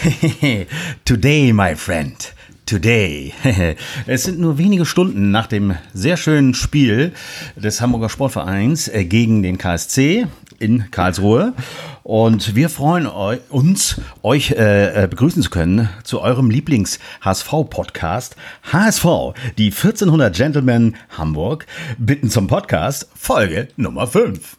Today, my friend. Today. Es sind nur wenige Stunden nach dem sehr schönen Spiel des Hamburger Sportvereins äh, gegen den KSC in Karlsruhe. Und wir freuen uns, euch äh, begrüßen zu können zu eurem Lieblings-HSV-Podcast. HSV, die 1400 Gentlemen Hamburg, bitten zum Podcast, Folge Nummer 5.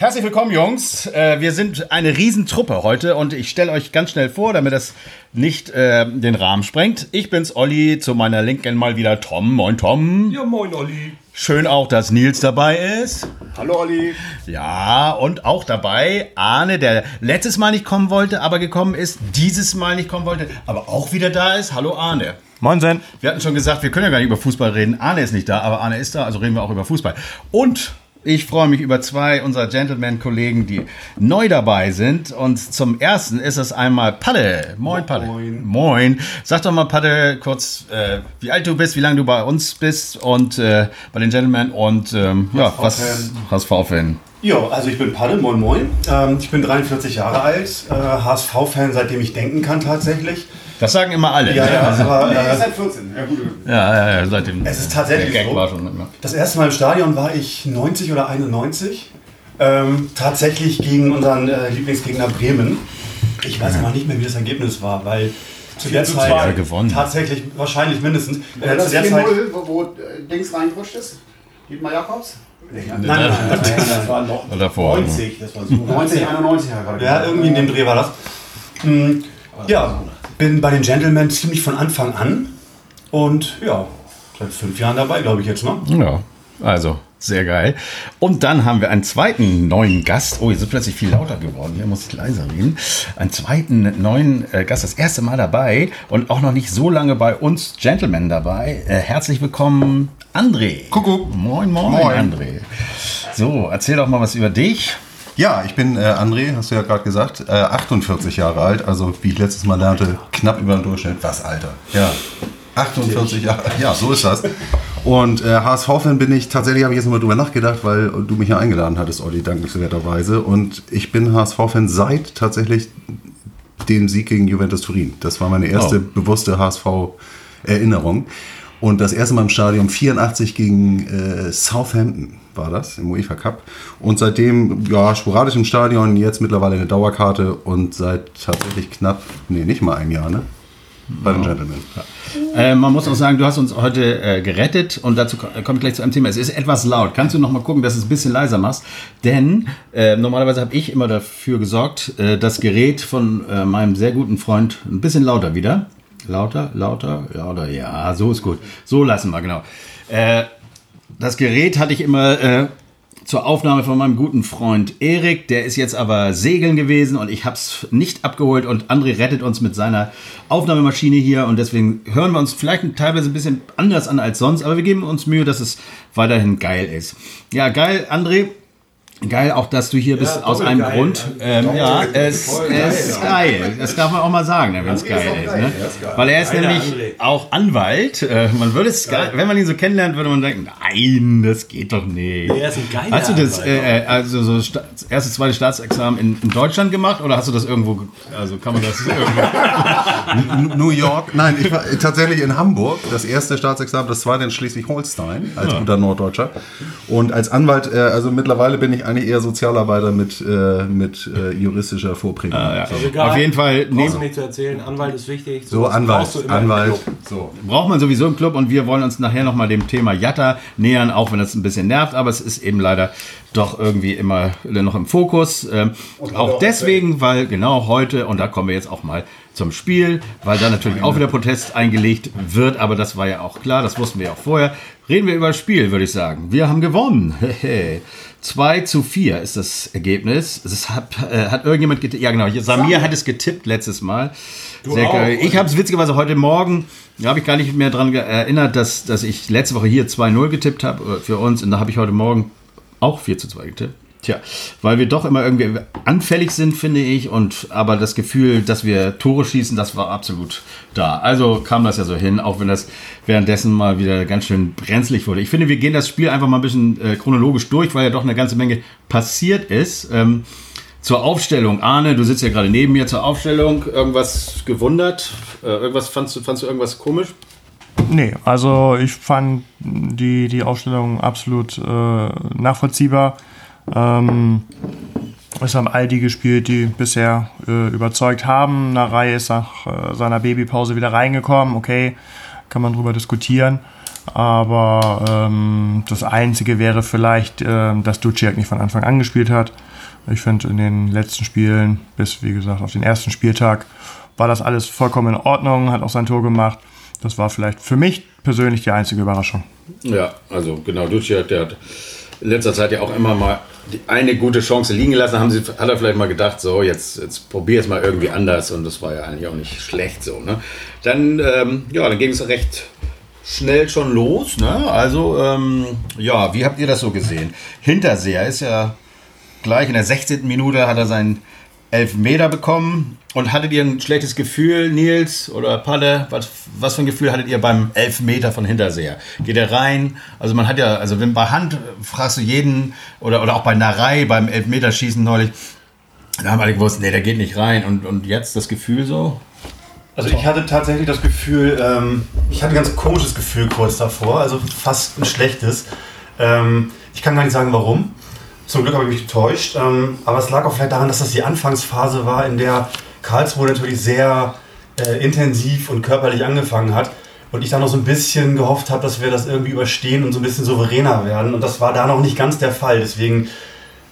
herzlich willkommen, Jungs. Äh, wir sind eine Riesentruppe heute und ich stelle euch ganz schnell vor, damit das nicht äh, den Rahmen sprengt. Ich bin's, Olli, zu meiner Linken mal wieder Tom. Moin, Tom. Ja, moin, Olli. Schön auch, dass Nils dabei ist. Hallo, Olli. Ja, und auch dabei Arne, der letztes Mal nicht kommen wollte, aber gekommen ist, dieses Mal nicht kommen wollte, aber auch wieder da ist. Hallo, Arne. Moin, Sen. Wir hatten schon gesagt, wir können ja gar nicht über Fußball reden. Arne ist nicht da, aber Arne ist da, also reden wir auch über Fußball. Und ich freue mich über zwei unserer Gentleman-Kollegen, die neu dabei sind. Und zum ersten ist es einmal Padde. Moin, Padde. Moin. Moin. Sag doch mal, Padde, kurz, äh, wie alt du bist, wie lange du bei uns bist und äh, bei den Gentlemen und ähm, ja, was HSV-Fan. Ja, also ich bin Padde, moin moin. Ähm, ich bin 43 Jahre alt, äh, HSV-Fan, seitdem ich denken kann tatsächlich. Das sagen immer alle. Ja, ja, aber äh, seit 14. Ja, gut. ja, ja, ja, seitdem. es ist tatsächlich der Gag so. war schon immer. Das erste Mal im Stadion war ich 90 oder 91. Ähm, tatsächlich gegen unseren äh, Lieblingsgegner Bremen. Ich weiß aber nicht mehr, wie das Ergebnis war, weil zu der Zeit zwei. gewonnen. tatsächlich wahrscheinlich mindestens. Äh, das zu der 4-0, Zeit, wo, wo Dings reingerutscht ist? Dietmar Jakobs? nein, nein, nein, nein, Das war noch Oder davor. 90, das war so. 90, 91 hat er gerade Ja, irgendwie in dem Dreh war das. Hm, ja, bin bei den Gentlemen ziemlich von Anfang an und ja, seit fünf Jahren dabei, glaube ich jetzt, ne? Ja, also sehr geil. Und dann haben wir einen zweiten neuen Gast. Oh, jetzt ist plötzlich viel lauter geworden. Hier muss ich leiser reden. Einen zweiten neuen äh, Gast, das erste Mal dabei und auch noch nicht so lange bei uns Gentlemen dabei. Äh, herzlich willkommen, André. Kuckuck. Moin, moin, Moin. André. So, erzähl doch mal was über dich. Ja, ich bin äh, André, hast du ja gerade gesagt, äh, 48 Jahre alt, also wie ich letztes Mal lernte, knapp über den Durchschnitt. Was, Alter? Ja, 48 Jahre, ja, so ist das. Und äh, HSV-Fan bin ich, tatsächlich habe ich jetzt nochmal drüber nachgedacht, weil du mich ja eingeladen hattest, Olli, dankenswerterweise. Und ich bin HSV-Fan seit tatsächlich dem Sieg gegen Juventus Turin. Das war meine erste Oh. bewusste HSV-Erinnerung. Und das erste Mal im Stadion 84 gegen äh, Southampton war das im UEFA Cup. Und seitdem, ja, sporadisch im Stadion, jetzt mittlerweile eine Dauerkarte und seit tatsächlich knapp, nee, nicht mal ein Jahr, ne? Bei den Gentlemen. Äh, man muss auch sagen, du hast uns heute äh, gerettet und dazu ko- komme ich gleich zu einem Thema. Es ist etwas laut. Kannst du noch mal gucken, dass du es ein bisschen leiser machst? Denn äh, normalerweise habe ich immer dafür gesorgt, äh, das Gerät von äh, meinem sehr guten Freund ein bisschen lauter wieder. Lauter, lauter, lauter. Ja, so ist gut. So lassen wir, genau. Äh, das Gerät hatte ich immer äh, zur Aufnahme von meinem guten Freund Erik. Der ist jetzt aber segeln gewesen und ich habe es nicht abgeholt. Und André rettet uns mit seiner Aufnahmemaschine hier. Und deswegen hören wir uns vielleicht teilweise ein bisschen anders an als sonst. Aber wir geben uns Mühe, dass es weiterhin geil ist. Ja, geil, André. Geil auch, dass du hier bist aus einem geil. Grund. Ähm, ja, es, es ist geil. Das darf man auch mal sagen, wenn es geil ist. Ne? Weil er ist Geiler nämlich André. auch Anwalt. Äh, man würde es, wenn man ihn so kennenlernt, würde man denken, nein, das geht doch nicht. Er ist ein geiler Hast du das äh, äh, also so Sta erste, zweite Staatsexamen in, in Deutschland gemacht oder hast du das irgendwo, ge- also kann man das irgendwo? New York, nein, ich war tatsächlich in Hamburg. Das erste Staatsexamen, das zweite in Schleswig-Holstein, als guter Norddeutscher. Und als Anwalt, äh, also mittlerweile bin ich eigentlich eher Sozialarbeiter mit, äh, mit äh, juristischer Vorprägung. ja. So. Auf jeden Fall Brauchst du nicht zu erzählen, Anwalt ist wichtig. So, Anwalt, brauchst du immer im Anwalt. So. braucht man sowieso im Club und wir wollen uns nachher nochmal dem Thema Jatta nähern, auch wenn das ein bisschen nervt, aber es ist eben leider doch irgendwie immer noch im Fokus. Ähm, auch deswegen, weil genau heute, und da kommen wir jetzt auch mal zum Spiel, weil da natürlich auch wieder Protest eingelegt wird, aber das war ja auch klar, das wussten wir ja auch vorher. Reden wir über das Spiel, würde ich sagen. Wir haben gewonnen. 2 zu 4 ist das Ergebnis. Es hat, äh, hat irgendjemand getippt. Ja, genau. Samir hat es getippt letztes Mal. Sehr auch, geil. Ich habe es witzigerweise heute Morgen, da habe ich gar nicht mehr daran erinnert, dass, dass ich letzte Woche hier 2-0 getippt habe äh, für uns. Und da habe ich heute Morgen auch 4 zu 2 getippt. Tja, weil wir doch immer irgendwie anfällig sind, finde ich, und aber das Gefühl, dass wir Tore schießen, das war absolut da. Also kam das ja so hin, auch wenn das währenddessen mal wieder ganz schön brenzlig wurde. Ich finde, wir gehen das Spiel einfach mal ein bisschen äh, chronologisch durch, weil ja doch eine ganze Menge passiert ist. Ähm, zur Aufstellung, Arne, du sitzt ja gerade neben mir zur Aufstellung. Irgendwas gewundert? Äh, irgendwas fandst du, fandst du irgendwas komisch? Nee, also ich fand die, die Aufstellung absolut äh, nachvollziehbar. Ähm, es haben all die gespielt, die bisher äh, überzeugt haben. Narei ist nach äh, seiner Babypause wieder reingekommen. Okay, kann man drüber diskutieren. Aber ähm, das Einzige wäre vielleicht, äh, dass Duciak nicht von Anfang an gespielt hat. Ich finde, in den letzten Spielen, bis wie gesagt auf den ersten Spieltag, war das alles vollkommen in Ordnung, hat auch sein Tor gemacht. Das war vielleicht für mich persönlich die einzige Überraschung. Ja, also genau, Duciak, der hat in letzter Zeit ja auch immer mal eine gute Chance liegen gelassen. Haben sie, hat er vielleicht mal gedacht, so jetzt, jetzt probier es mal irgendwie anders und das war ja eigentlich auch nicht schlecht so. Ne? Dann, ähm, ja, dann ging es recht schnell schon los. Ne? Also, ähm, ja, wie habt ihr das so gesehen? Hinterseher ist ja gleich in der 16. Minute hat er seinen Elfmeter bekommen. Und hattet ihr ein schlechtes Gefühl, Nils oder Palle? Was, was für ein Gefühl hattet ihr beim Elfmeter von Hinterseher? Geht er rein? Also man hat ja, also wenn bei Hand fragst du jeden oder, oder auch bei Narei beim Elfmeterschießen neulich, da haben alle gewusst, nee, der geht nicht rein. Und, und jetzt das Gefühl so? Also ich hatte tatsächlich das Gefühl, ähm, ich hatte ein ganz komisches Gefühl kurz davor, also fast ein schlechtes. Ähm, ich kann gar nicht sagen, warum. Zum Glück habe ich mich getäuscht. Ähm, aber es lag auch vielleicht daran, dass das die Anfangsphase war, in der Karlsruhe natürlich sehr äh, intensiv und körperlich angefangen hat. Und ich dann noch so ein bisschen gehofft habe, dass wir das irgendwie überstehen und so ein bisschen souveräner werden. Und das war da noch nicht ganz der Fall. Deswegen,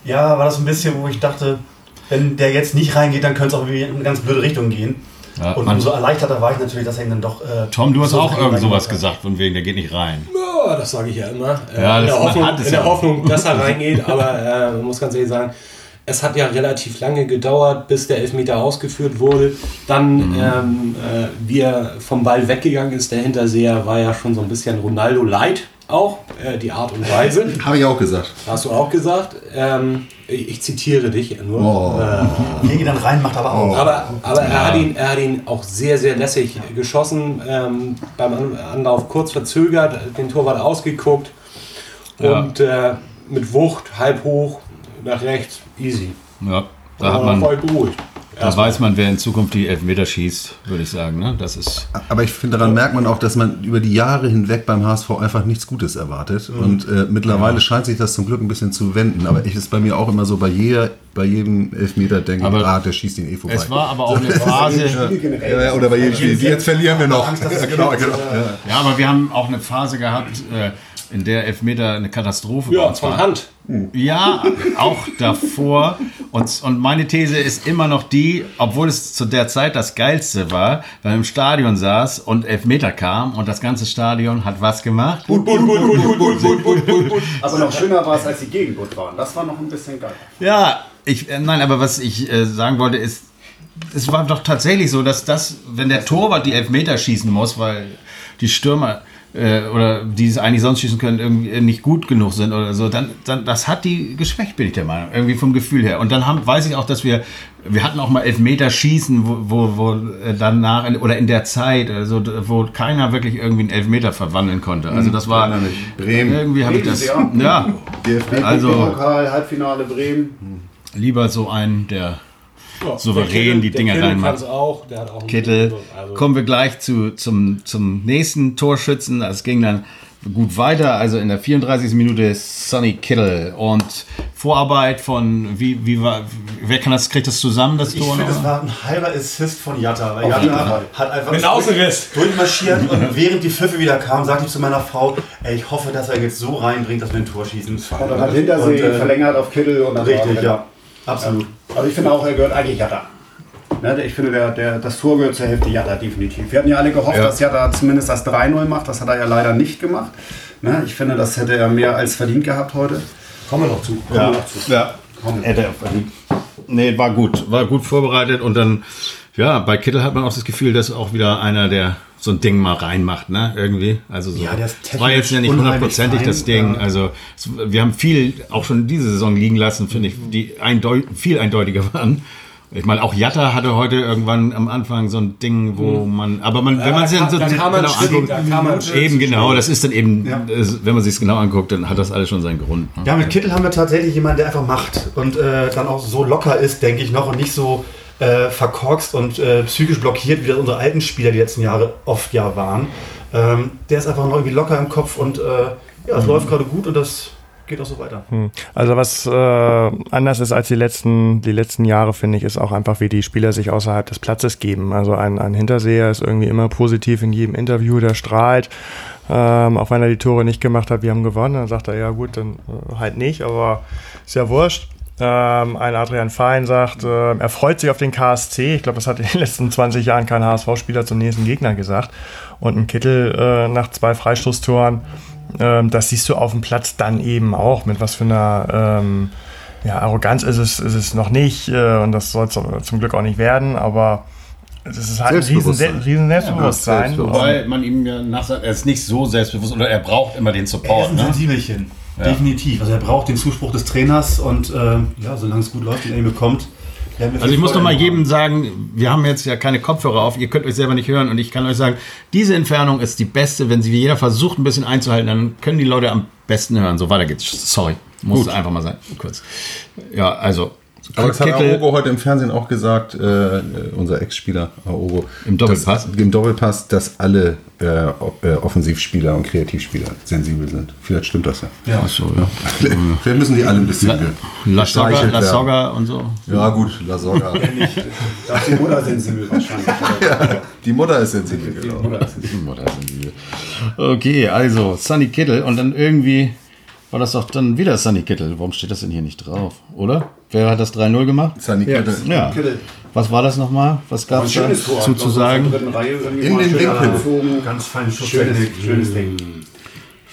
ja, war das ein bisschen, wo ich dachte, wenn der jetzt nicht reingeht, dann könnte es auch irgendwie in eine ganz blöde Richtung gehen. Ja, und umso erleichterter war ich natürlich, dass er ihn dann doch. Äh, Tom, du hast so auch irgend sowas gesagt, von wegen, der geht nicht rein. Ja, das sage ich ja immer. Äh, Ja, in der, Hoffnung, in der. Hoffnung, dass er reingeht. Aber äh, man muss ganz ehrlich sagen, es hat ja relativ lange gedauert, bis der Elfmeter ausgeführt wurde. Dann, Mhm. ähm, äh, wie er vom Ball weggegangen ist, der Hinterseher war ja schon so ein bisschen Ronaldo light auch, äh, die Art und Weise. Habe ich auch gesagt. Hast du auch gesagt. Ähm, ich, ich zitiere dich nur. Oh. Äh, Legi dann rein, macht aber auch. aber, aber er, hat ihn, er hat ihn auch sehr, sehr lässig geschossen. Ähm, beim An- Anlauf kurz verzögert, den Torwart ausgeguckt. Ja. Und äh, mit Wucht, halb hoch, nach rechts, easy. Ja, da hat man, ich beruhigt. Da weiß man, wer in Zukunft die Elfmeter schießt, würde ich sagen. Ne? Das ist Aber ich finde, daran merkt man auch, dass man über die Jahre hinweg beim HSV einfach nichts Gutes erwartet. Und äh, mittlerweile scheint sich das zum Glück ein bisschen zu wenden. Aber ich ist bei mir auch immer so, bei, jeder, bei jedem Elfmeter denke ich, Aber ah, der schießt ihn eh vorbei. Es war aber auch eine Phase. ja, ja, oder bei jedem Spiel. Jetzt verlieren wir noch. Ja, genau, genau. Ja. Ja, aber wir haben auch eine Phase gehabt, äh, in der Elfmeter eine Katastrophe Ja, uns von war. Hand. Ja, auch davor. Und, und meine These ist immer noch die, obwohl es zu der Zeit das Geilste war, weil man im Stadion saß und Elfmeter kam und das ganze Stadion hat was gemacht? Aber noch schöner war es, als die gegen gut waren. Das war noch ein bisschen geil. Ja, ich, äh, nein, aber was ich äh, sagen wollte ist, es war doch tatsächlich so, dass das, wenn der Torwart die Elfmeter schießen muss, weil die Stürmer äh, oder die es eigentlich sonst schießen können, irgendwie nicht gut genug sind oder so, dann, dann das hat die geschwächt, bin ich der Meinung, irgendwie vom Gefühl her. Und dann haben, weiß ich auch, dass wir, wir hatten auch mal Elfmeter schießen, wo, wo, wo äh, danach oder in der Zeit, also wo keiner wirklich irgendwie einen Elfmeter verwandeln konnte. Also das war. Bremen. irgendwie habe ich das, Bremen, ja, DFB. also Pokal, Halbfinale Bremen. lieber so einen, der Ja, Souverän Kittel- die Dinger reinmacht. auch, der hat auch einen Kittel. Also, Kommen wir gleich zu, zum, zum nächsten Torschützen. Es ging dann gut weiter. Also in der 34. Minute Sonny Kittel und Vorarbeit von, wie, wie war, wer kann das, kriegt das zusammen, das Ich Tor? finde, es noch? war ein halber Assist von Jatta. Weil Jatta hat einfach Mit Außenriss. durchmarschiert und während die Pfiffe wieder kamen, sagte ich zu meiner Frau, ey, ich hoffe, dass er jetzt so reinbringt, dass wir ein Tor schießen. Und dann hat Hintersee Und, äh, verlängert auf Kittel. Und dann war Richtig, er- ja. Absolut. Also ich finde auch, er gehört eigentlich Jatta. Ne, ich finde, der, der, das Tor gehört zur Hälfte Jatta, definitiv. Wir hatten ja alle gehofft, Ja. dass Jatta zumindest das 3-0 macht. Das hat er ja leider nicht gemacht. Ne, ich finde, das hätte er mehr als verdient gehabt heute. Kommen wir noch zu. Ja, ja. Hätte er verdient. Nee, war gut. War gut vorbereitet und dann, Ja, bei Kittel hat man auch das Gefühl, dass auch wieder einer, der so ein Ding mal reinmacht, ne? Irgendwie. Also so. Ja, Es war jetzt ja nicht hundertprozentig das Ding. fein, Also es, wir haben viel auch schon diese Saison liegen lassen, finde ich, die eindeut viel eindeutiger waren. Ich meine, auch Jatta hatte heute irgendwann am Anfang so ein Ding, wo man, aber man, wenn man sich da, so da kam man genau anguckt, da eben genau, das ist dann eben, Ja. äh, wenn man sich es genau anguckt, dann hat das alles schon seinen Grund. Ne? Ja, mit Kittel haben wir tatsächlich jemanden, der einfach macht und äh, dann auch so locker ist, denke ich noch, und nicht so äh, verkorkst und äh, psychisch blockiert, wie das unsere alten Spieler die letzten Jahre oft ja waren. Ähm, der ist einfach noch irgendwie locker im Kopf und äh, ja, es läuft gerade gut und das geht auch so weiter. Also was äh, anders ist als die letzten, die letzten Jahre, finde ich, ist auch einfach, wie die Spieler sich außerhalb des Platzes geben. Also ein, ein Hinterseher ist irgendwie immer positiv in jedem Interview, der strahlt. Ähm, auch wenn er die Tore nicht gemacht hat, wir haben gewonnen, dann sagt er, ja gut, dann äh, halt nicht, aber ist ja wurscht. Ähm, ein Adrian Fein sagt, äh, er freut sich auf den KSC. Ich glaube, das hat in den letzten 20 Jahren kein HSV-Spieler zum nächsten Gegner gesagt. Und ein Kittel äh, nach zwei Freistoßtoren, ähm, das siehst du auf dem Platz dann eben auch. Mit was für einer ähm, ja, Arroganz ist es, ist es noch nicht. Äh, und das soll es zum Glück auch nicht werden. Aber es ist halt ein riesen, Selbstbewusstsein. riesen Selbstbewusstsein. Ja, Wobei man ihm ja nach er ist nicht so selbstbewusst oder er braucht immer den Er ist Support. ein Ne? Definitiv. Also er braucht den Zuspruch des Trainers und äh, ja, solange es gut läuft, den er bekommt. werden wir Also ich muss noch mal jedem sagen, wir haben jetzt ja keine Kopfhörer auf, ihr könnt euch selber nicht hören und ich kann euch sagen, diese Entfernung ist die beste, wenn sie jeder versucht ein bisschen einzuhalten, dann können die Leute am besten hören. So weiter geht's. Sorry, muss einfach mal sein, kurz. Ja, also Aber das hat Aogo heute im Fernsehen auch gesagt, äh, unser Ex-Spieler Aogo. Im Doppelpass? Dass, Im Doppelpass, dass alle äh, äh, Offensivspieler und Kreativspieler sensibel sind. Vielleicht stimmt das ja. Ja. Ach so, ja. Vielleicht müssen die alle ein bisschen ge- La Soga, La. Soga und so. Ja gut, La Soga. Da ist die Mutter sensibel wahrscheinlich. die Mutter ist sensibel, genau. Mutter sensibel. Okay, also Sunny Kittel und dann irgendwie war das doch dann wieder Sunny Kittel. Warum steht das denn hier nicht drauf, oder? Wer hat das 3-0 gemacht? Sunny Kittel. Ja. Kittel. Was war das nochmal? Was gab es da schönes Tor. zu, zu sagen? In In den Winkel. angezogen. Ganz Schönes, Schusstechnik. schönes Ding.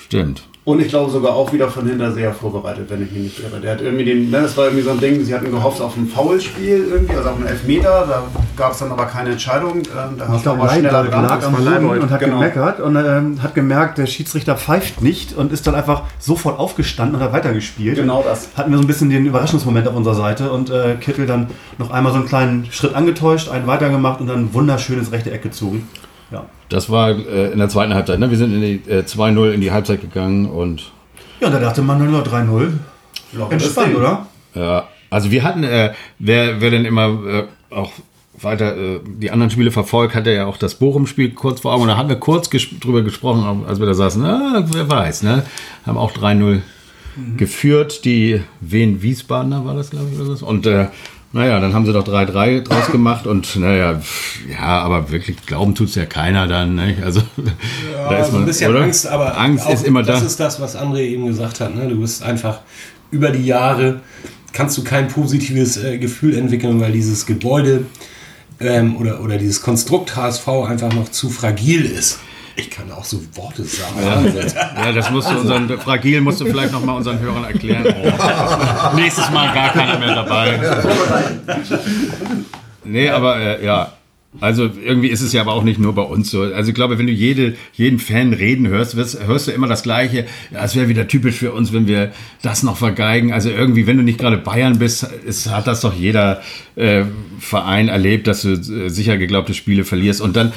Stimmt. Und ich glaube sogar auch wieder von Hinterseher vorbereitet, wenn ich mich nicht irre. Der hat irgendwie den, ne, das war irgendwie so ein Ding, sie hatten gehofft auf ein Foulspiel irgendwie, also auf einen Elfmeter, da gab es dann aber keine Entscheidung. Ähm, da Ich glaube, dran. lag am war Boden und hat genau. gemeckert und ähm, hat gemerkt, der Schiedsrichter pfeift nicht und ist dann einfach sofort aufgestanden und hat weitergespielt. Genau das. Hatten wir so ein bisschen den Überraschungsmoment auf unserer Seite und äh, Kittel dann noch einmal so einen kleinen Schritt angetäuscht, einen weitergemacht und dann ein wunderschönes rechte Eck gezogen. Ja. Das war äh, in der zweiten Halbzeit. Ne? Wir sind in die äh, 2-0 in die Halbzeit gegangen und Ja, da dachte man nur 3-0. Lockeres Entspannt, oder? Ja, also wir hatten, äh, wer, wer denn immer äh, auch weiter äh, die anderen Spiele verfolgt, hatte ja auch das Bochum-Spiel kurz vor Augen. Und da haben wir kurz ges drüber gesprochen, als wir da saßen. Ah, wer weiß, ne? Haben auch 3-0 geführt. Die Wien-Wiesbadener war das, glaube ich, oder so. Und äh, naja, dann haben sie doch 3-3 draus gemacht. Und naja, ja, aber wirklich glauben tut es ja keiner dann. Ne? Also da Ja, so ein bisschen oder? Angst, aber Angst ist immer das da. ist das, was André eben gesagt hat. Ne? Du bist einfach über die Jahre kannst du kein positives äh, Gefühl entwickeln, weil dieses Gebäude ähm, oder, oder dieses Konstrukt HSV einfach noch zu fragil ist. Ich kann auch so Worte sagen. Wahnsinn. Ja, das musst du unseren, fragil musst du vielleicht nochmal unseren Hörern erklären. Oh. Nächstes Mal gar keiner mehr dabei. Nee, aber äh, ja. Also irgendwie ist es ja aber auch nicht nur bei uns so. Also ich glaube, wenn du jede, jeden Fan reden hörst, wirst, hörst du immer das Gleiche. Ja, es wäre wieder typisch für uns, wenn wir das noch vergeigen. Also irgendwie, wenn du nicht gerade Bayern bist, ist, hat das doch jeder äh, Verein erlebt, dass du äh, sicher geglaubte Spiele verlierst. Und dann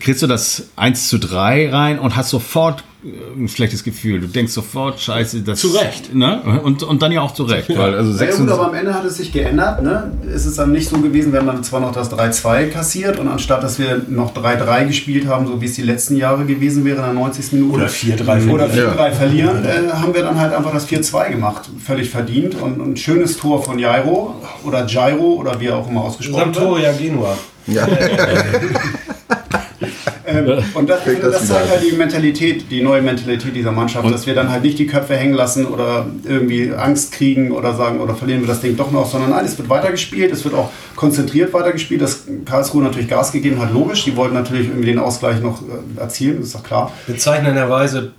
kriegst du das 1 zu 3 rein und hast sofort äh, ein schlechtes Gefühl. Du denkst sofort, scheiße, das... Zu Recht. Ne? Und, und dann ja auch zu Recht. Weil, also Ja, gut, 26 aber am Ende hat es sich geändert. Ne? Es ist dann nicht so gewesen, wir haben dann zwar noch das 3-2 kassiert und anstatt, dass wir noch 3-3 gespielt haben, so wie es die letzten Jahre gewesen wäre in der 90. Minute. Oder 4-3 Oder 4-3 verlieren. verlieren, äh, haben wir dann halt einfach das 4-2 gemacht. Völlig verdient und ein schönes Tor von Jairo oder Jairo oder wie er auch immer ausgesprochen wird. Sampdoria Genua. Ja. Ähm, und das, Fängt das, das zeigt halt die Mentalität, die neue Mentalität dieser Mannschaft, dass wir dann halt nicht die Köpfe hängen lassen oder irgendwie Angst kriegen oder sagen, oder verlieren wir das Ding doch noch, sondern nein, es wird weitergespielt, es wird auch konzentriert weitergespielt, dass Karlsruhe natürlich Gas gegeben hat, logisch, die wollten natürlich irgendwie den Ausgleich noch äh, erzielen, das ist doch klar. Bezeichnenderweise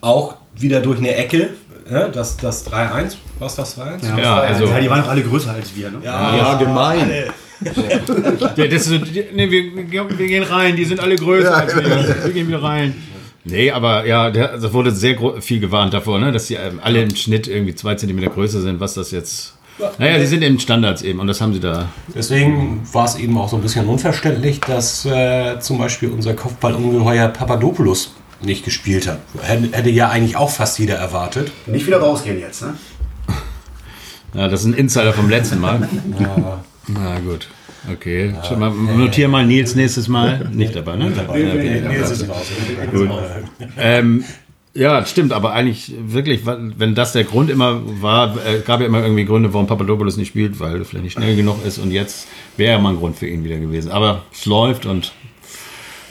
auch wieder durch eine Ecke. Ja, das, das 3-1, was das 3-1? Ja, also- ja, die waren auch alle größer als wir. Ne? Ja, gemein. alle. Der, das ist, nee, wir, wir, gehen rein, die sind alle größer als wir. Wir gehen wieder rein. Nee, aber ja, also wurde sehr viel gewarnt davor, ne, dass die ähm, alle im Schnitt irgendwie zwei Zentimeter größer sind, was das jetzt. Naja, sie sind in Standards eben und das haben sie da. Deswegen war es eben auch so ein bisschen unverständlich, dass äh, zum Beispiel unser Kopfballungeheuer Papadopoulos nicht gespielt hat. Hätte, hätte ja eigentlich auch fast jeder erwartet. Nicht wieder rausgehen jetzt, ne? Ja, das ist ein Insider vom letzten Mal. Na gut. Okay. Schon mal, notier mal Nils nächstes Mal. Nicht dabei, ne? Dabei. Ja, okay. Nils ist raus. Ähm, ja, stimmt, aber eigentlich wirklich, wenn das der Grund immer war, äh, gab ja immer irgendwie Gründe, warum Papadopoulos nicht spielt, weil er vielleicht nicht schnell genug ist und jetzt wäre ja mal ein Grund für ihn wieder gewesen. Aber es läuft und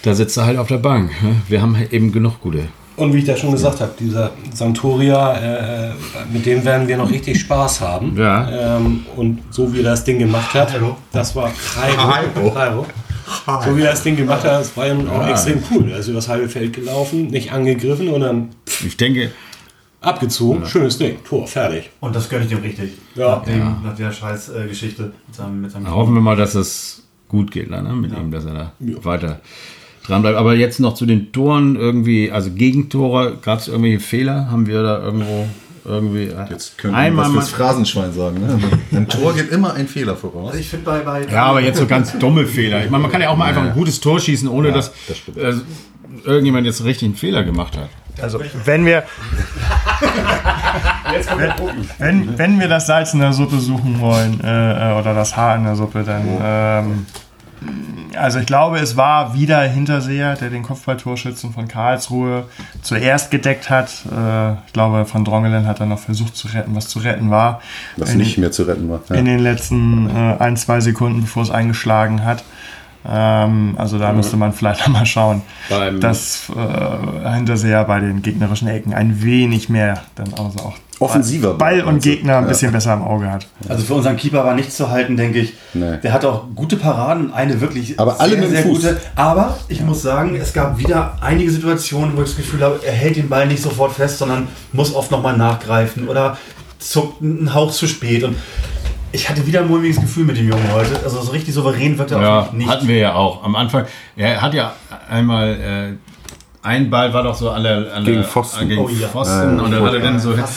da sitzt er halt auf der Bank. ne? Wir haben eben genug gute. Und wie ich da schon gesagt habe, dieser Sampdoria, äh, mit dem werden wir noch richtig Spaß haben. Ja. Ähm, und so wie er das Ding gemacht hat, das war Cairo. Cairo. So wie er das Ding gemacht hat, das war ja nun auch extrem cool. Er ist übers halbe Feld gelaufen, nicht angegriffen und dann Ich denke, abgezogen. Schönes Ding, Tor, fertig. Und das gönne ich dem richtig. Ja. Nach, dem, nach der scheiß äh, Geschichte mit seinem, mit seinem hoffen wir mal, dass es gut geht ne, mit ihm, dass er da weiter dran bleibt. Aber jetzt noch zu den Toren irgendwie, also Gegentore, gab es irgendwelche Fehler? Haben wir da irgendwo irgendwie Jetzt können wir fürs Phrasenschwein sagen. Ne? Ein Tor geht immer ein Fehler voraus. Also ich finde bei, bei Ja, aber jetzt so ganz dumme Fehler. Ich meine, man kann ja auch mal einfach ein gutes Tor schießen, ohne dass das äh, irgendjemand jetzt richtig einen Fehler gemacht hat. Also, wenn wir. wenn, wenn wir das Salz in der Suppe suchen wollen, äh, äh, oder das Haar in der Suppe, dann. Ähm, also, ich glaube, es war wieder Hinterseher, der den Kopfballtorschützen von Karlsruhe zuerst gedeckt hat. Äh, ich glaube, von Drongelen hat er noch versucht zu retten, was zu retten war. Was In- nicht mehr zu retten war. Ja. in den letzten äh, ein, zwei Sekunden, bevor es eingeschlagen hat. Ähm, also da müsste man vielleicht noch mal schauen, Beim- dass äh, Hinterseher bei den gegnerischen Ecken ein wenig mehr dann also auch Offensiver Ball und also, Gegner ein ja. bisschen besser im Auge hat. Also für unseren Keeper war nichts zu halten, denke ich. Nee. Der hatte auch gute Paraden, eine wirklich Aber alle mit Fuß. gute. Aber ich muss sagen, es gab wieder einige Situationen, wo ich das Gefühl habe, er hält den Ball nicht sofort fest, sondern muss oft nochmal nachgreifen oder zuckt einen Hauch zu spät. Und ich hatte wieder ein mulmiges Gefühl mit dem Jungen heute. Also so richtig souverän wirkt er Ja, auf mich nicht. hatten wir ja auch. Am Anfang, er hat ja einmal, äh, ein Ball war doch so an der, an Gegen Pfosten. äh, gegen Oh ja. Pfosten und dann hat er dann so, ja,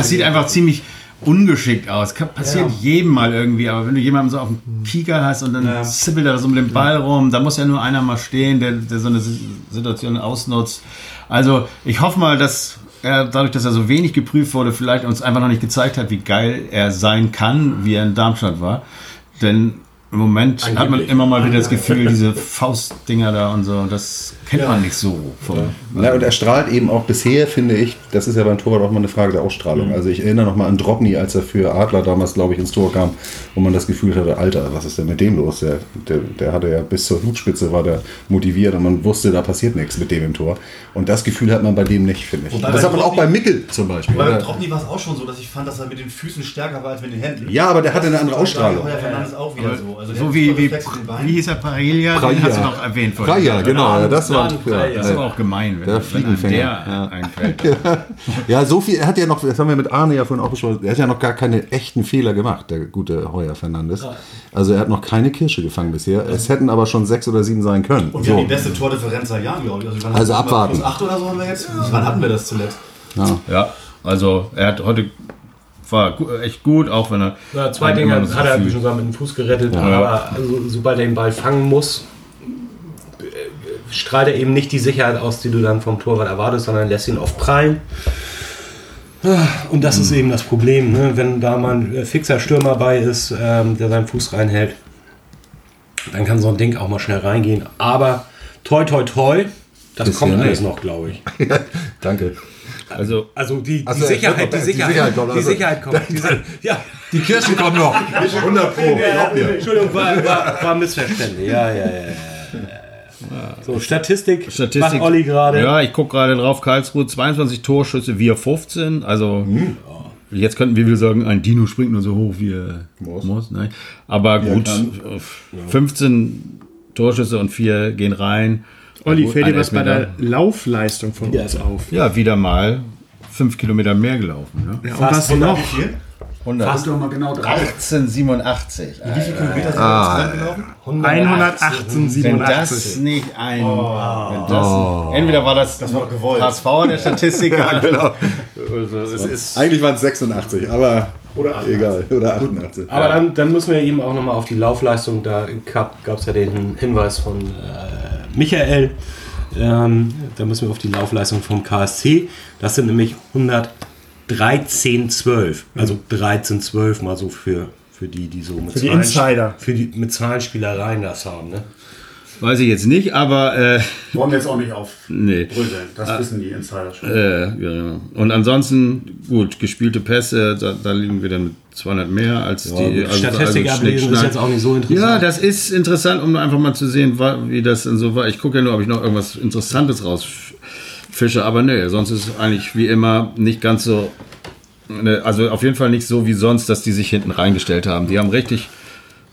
es sieht einfach ziemlich ungeschickt aus. Passiert jedem mal irgendwie, aber wenn du jemanden so auf dem Kieker hast und dann Ja. zippelt er so mit dem Ball rum, da muss ja nur einer mal stehen, der, der so eine Si- Situation ausnutzt. Also ich hoffe mal, dass er dadurch, dass er so wenig geprüft wurde, vielleicht uns einfach noch nicht gezeigt hat, wie geil er sein kann, wie er in Darmstadt war. Denn im Moment hat man immer mal wieder das Gefühl, diese Faustdinger da und so, das kennt man nicht so. Vom, Na, und er strahlt eben auch bisher, finde ich, das ist ja beim Torwart auch mal eine Frage der Ausstrahlung. Also ich erinnere noch mal an Drobny, als er für Adler damals, glaube ich, ins Tor kam, wo man das Gefühl hatte, Alter, was ist denn mit dem los? Der, der, der hatte ja bis zur Hutspitze war der motiviert und man wusste, da passiert nichts mit dem im Tor. Und das Gefühl hat man bei dem nicht, finde ich. Wobei das hat man auch Drobny- bei Mickel zum Beispiel. Bei Tropni war es auch schon so, dass ich fand, dass er mit den Füßen stärker war als mit den Händen. Ja, aber der hatte eine andere Ausstrahlung. Heuer Fernandes auch wieder so. Also so wie, wie, wie hieß er, Paella? Praia. Den hast du noch erwähnt vorhin. Praia, genau, ja, das war. Ja, Das aber auch gemein, wenn, Der wenn der ja. einfällt. Ja, so viel, er hat ja noch, das haben wir mit Arne ja vorhin auch besprochen, er hat ja noch gar keine echten Fehler gemacht, der gute Heuer Fernandes. Also er hat noch keine Kirsche gefangen bisher. Es hätten aber schon sechs oder sieben sein können. Und wir haben So. die beste Tordifferenz seit Jahren, glaube ich. Also, Also abwarten. Plus 8 oder so haben wir jetzt. Wann hatten wir das zuletzt? Ja, also er hat heute war gu- echt gut, auch wenn er Ja, zwei hat Dinge immer das hat er schon mal mit dem Fuß gerettet, aber also, sobald er den Ball fangen muss, äh, strahlt er eben nicht die Sicherheit aus, die du dann vom Torwart erwartest, sondern lässt ihn oft prallen. Und das ist eben das Problem, ne? wenn da mal ein äh, fixer Stürmer bei ist, ähm, der seinen Fuß reinhält, dann kann so ein Ding auch mal schnell reingehen. Aber toi toi toi, das Bisher kommt alles noch, glaube ich. Danke. Also Also die, die Ach so, Sicherheit, die die Sicherheit, Sicherheit kommt die also. Sicherheit kommt. Die Si- ja, Die Kirsche kommt noch. 100 Pro. Entschuldigung, war, war, war Missverständnis. Ja, ja, ja. ja. So, Statistik, Statistik. macht Olli gerade. Ja, ich gucke gerade drauf. Karlsruhe 22 Torschüsse, wir 15. Also jetzt könnten wir wieder sagen, ein Dino springt nur so hoch wie er Muss. muss. Nein. Aber gut, äh, 15 Torschüsse und vier gehen rein. Olli, fällt dir was bei der Laufleistung von uns auf? Ja, wieder mal fünf Kilometer mehr gelaufen. Ne? Ja, und was noch? wie viel? Fast doch mal genau drei. 1887. Wie viele Kilometer sind Ah. gelaufen? 118, Wenn das 87. nicht ein. Wenn das, Entweder war das, Das war gewollt. HSV der Statistiker. genau. Also, es ist, Eigentlich waren es 86, aber egal. Oder 88. Aber dann, dann müssen wir eben auch nochmal auf die Laufleistung. Da gab es ja den Hinweis von äh, Michael. Ähm, da müssen wir auf die Laufleistung vom KSC. Das sind nämlich 113,12. Also 13,12 mal so für, für die, die so mit Für die Insider. Für die mit Zahlenspielereien das haben. Ne? Weiß ich jetzt nicht, aber äh, Wollen wir jetzt auch nicht aufbröseln. nee. Das wissen die Insider schon. Äh, ja, genau. Und ansonsten, gut, gespielte Pässe, da, da liegen wir dann mit 200 mehr als die. Also, Statistik also ablesen ist jetzt auch nicht so interessant. Ja, das ist interessant, um einfach mal zu sehen, wie das dann so war. Ich gucke ja nur, ob ich noch irgendwas Interessantes rausfische, aber nee, sonst ist es eigentlich wie immer nicht ganz so. ne, Also auf jeden Fall nicht so wie sonst, dass die sich hinten reingestellt haben. Die haben richtig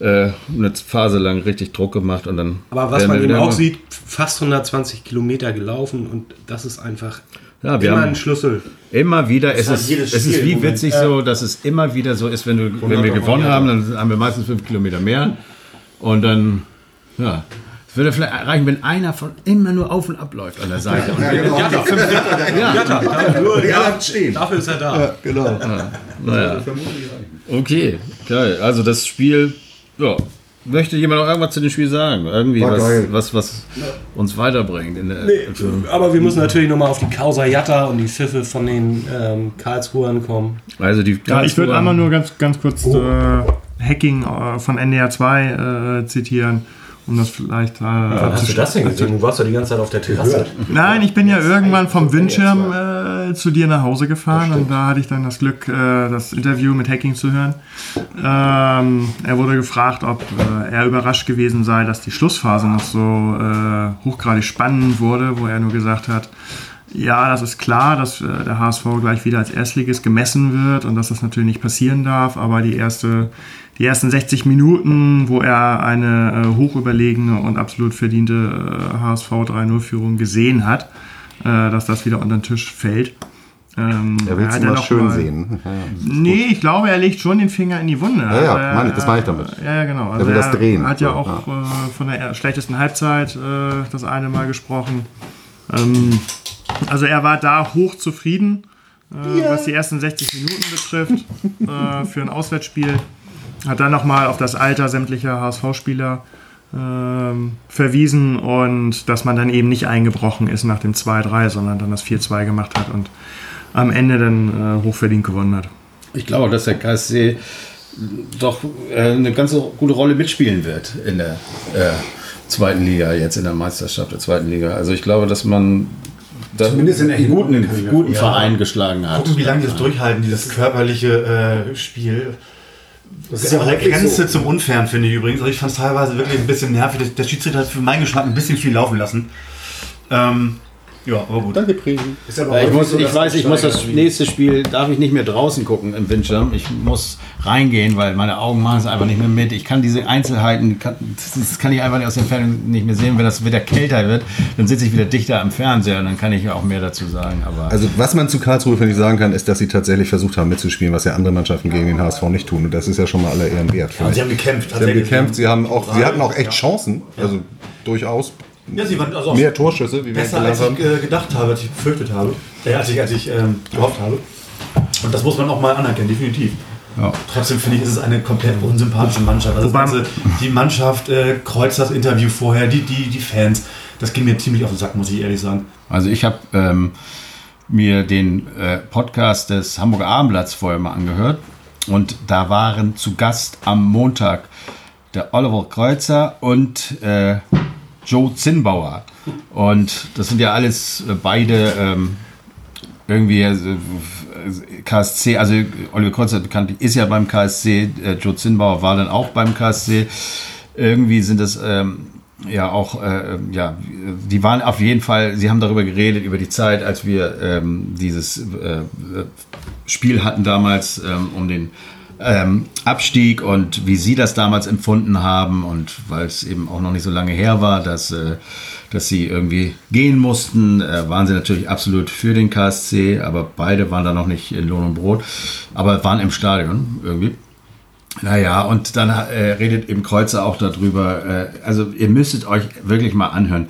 äh, eine Phase lang richtig Druck gemacht und dann. Aber was man eben auch sieht, fast 120 Kilometer gelaufen und das ist einfach Ja, wir immer haben- ein Schlüssel. Immer wieder, es ist, es ist wie Moment. witzig so, dass es immer wieder so ist, wenn, du, wenn wir gewonnen haben, dann haben wir meistens fünf Kilometer mehr. Und dann, ja, es würde vielleicht reichen, wenn einer von immer nur auf und ab läuft an der Seite. Und wir- Ja, da, ja, da, da, nur, da, stehen. dafür ist er da. Genau. naja. Okay, geil. Also das Spiel, ja. Möchte jemand noch irgendwas zu dem Spiel sagen? Irgendwie War was, geil. was, was uns weiterbringt. In der, Aber wir müssen natürlich nochmal auf die Causa Jatta und die Pfiffe von den ähm, Karlsruhern kommen. also die Ja, ich würde einmal nur ganz, ganz kurz äh, Hacking äh, von NDR 2 äh, zitieren, um das vielleicht äh, abzuschließen. denn gesehen? Du warst ja die ganze Zeit auf der Terrasse. Nein, ich bin ja irgendwann vom Windschirm äh, zu dir nach Hause gefahren und da hatte ich dann das Glück, äh, das Interview mit Hacking zu hören. Ähm, er wurde gefragt, ob äh, er überrascht gewesen sei, dass die Schlussphase noch so äh, hochgradig spannend wurde, wo er nur gesagt hat, ja, das ist klar, dass äh, der HSV gleich wieder als Erstligist gemessen wird und dass das natürlich nicht passieren darf, aber die erste die ersten 60 Minuten, wo er eine äh, hochüberlegene und absolut verdiente äh, HSV 3-0-Führung gesehen hat, äh, dass das wieder unter den Tisch fällt. Ähm, Er will es er immer schön mal- sehen. Nee, ich glaube, er legt schon den Finger in die Wunde. Ja, ja, Also er- meine ich, das meine ich damit. Ja, ja, genau. Also will das drehen. hat ja auch Äh, von der schlechtesten Halbzeit äh, das eine Mal gesprochen. Ähm, also er war da hoch zufrieden, äh, was die ersten 60 Minuten betrifft äh, für ein Auswärtsspiel. Hat dann nochmal auf das Alter sämtlicher HSV-Spieler ähm, verwiesen und dass man dann eben nicht eingebrochen ist nach dem 2-3, sondern dann das 4-2 gemacht hat und am Ende dann äh, hochverdient gewonnen hat. Ich glaube, dass der KSC doch äh, eine ganz gute Rolle mitspielen wird in der äh, zweiten Liga, jetzt in der Meisterschaft der zweiten Liga. Also ich glaube, dass man da Zumindest in einen guten, guten vorstellen. Verein geschlagen hat. Gucken, wie lange das durchhalten, dieses körperliche äh, Spiel. Das ist ja auch der Grenze zum Unfairen, finde ich übrigens. Also ich fand es teilweise wirklich ein bisschen nervig. Der- Der Schiedsrichter hat für meinen Geschmack ein bisschen viel laufen lassen. Ähm, ja, aber gut. Danke, aber Ja, ich muss, so, ich weiß, ich muss das nächste Spiel, darf ich nicht mehr draußen gucken im Windschirm. Ich muss reingehen, weil meine Augen machen es einfach nicht mehr mit. Ich kann diese Einzelheiten, kann, das kann ich einfach aus der Entfernung nicht mehr sehen. Wenn das wieder kälter wird, dann sitze ich wieder dichter am Fernseher und dann kann ich auch mehr dazu sagen. Aber Also was man zu Karlsruhe, finde ich, sagen kann, ist, dass sie tatsächlich versucht haben mitzuspielen, was ja andere Mannschaften gegen den HSV nicht tun. Und das ist ja schon mal aller Ehren wert. Und sie haben gekämpft. Sie haben tatsächlich. gekämpft, sie, haben auch, sie hatten auch echt Chancen, also durchaus Ja, sie waren also auch mehr Torschüsse, wie wir besser, als haben. ich äh, gedacht habe, als ich befürchtet habe. Äh, als ich, als ich ähm, gehofft habe. Und das muss man auch mal anerkennen, definitiv. Ja. Trotzdem finde ich, ist es eine komplett unsympathische Mannschaft. Also ganze, die Mannschaft äh, kreuzt das Interview vorher, die, die, die Fans. Das ging mir ziemlich auf den Sack, muss ich ehrlich sagen. Also ich habe ähm, mir den äh, Podcast des Hamburger Abendblatts vorher mal angehört und da waren zu Gast am Montag der Oliver Kreuzer und äh, Joe Zinnbauer. Und das sind ja alles äh, beide ähm, irgendwie äh, KSC, also Oliver Kreuzer bekannt ist ja beim KSC, äh, Joe Zinnbauer war dann auch beim KSC. Irgendwie sind das ähm, ja auch, äh, ja, die waren auf jeden Fall, sie haben darüber geredet, über die Zeit, als wir ähm, dieses äh, Spiel hatten damals ähm, um den ähm, Abstieg und wie Sie das damals empfunden haben und weil es eben auch noch nicht so lange her war, dass, äh, dass Sie irgendwie gehen mussten, äh, waren Sie natürlich absolut für den KSC, aber beide waren da noch nicht in Lohn und Brot, aber waren im Stadion irgendwie. Naja, und dann äh, redet eben Kreuzer auch darüber. Äh, also ihr müsstet euch wirklich mal anhören.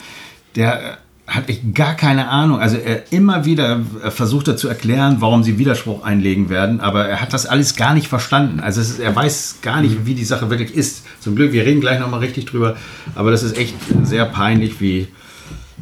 Der äh, hat echt gar keine Ahnung. Also er immer wieder äh, versucht er zu erklären, warum sie Widerspruch einlegen werden, aber er hat das alles gar nicht verstanden. Also ist, er weiß gar nicht, wie die Sache wirklich ist. Zum Glück, wir reden gleich nochmal richtig drüber, aber das ist echt sehr peinlich, wie,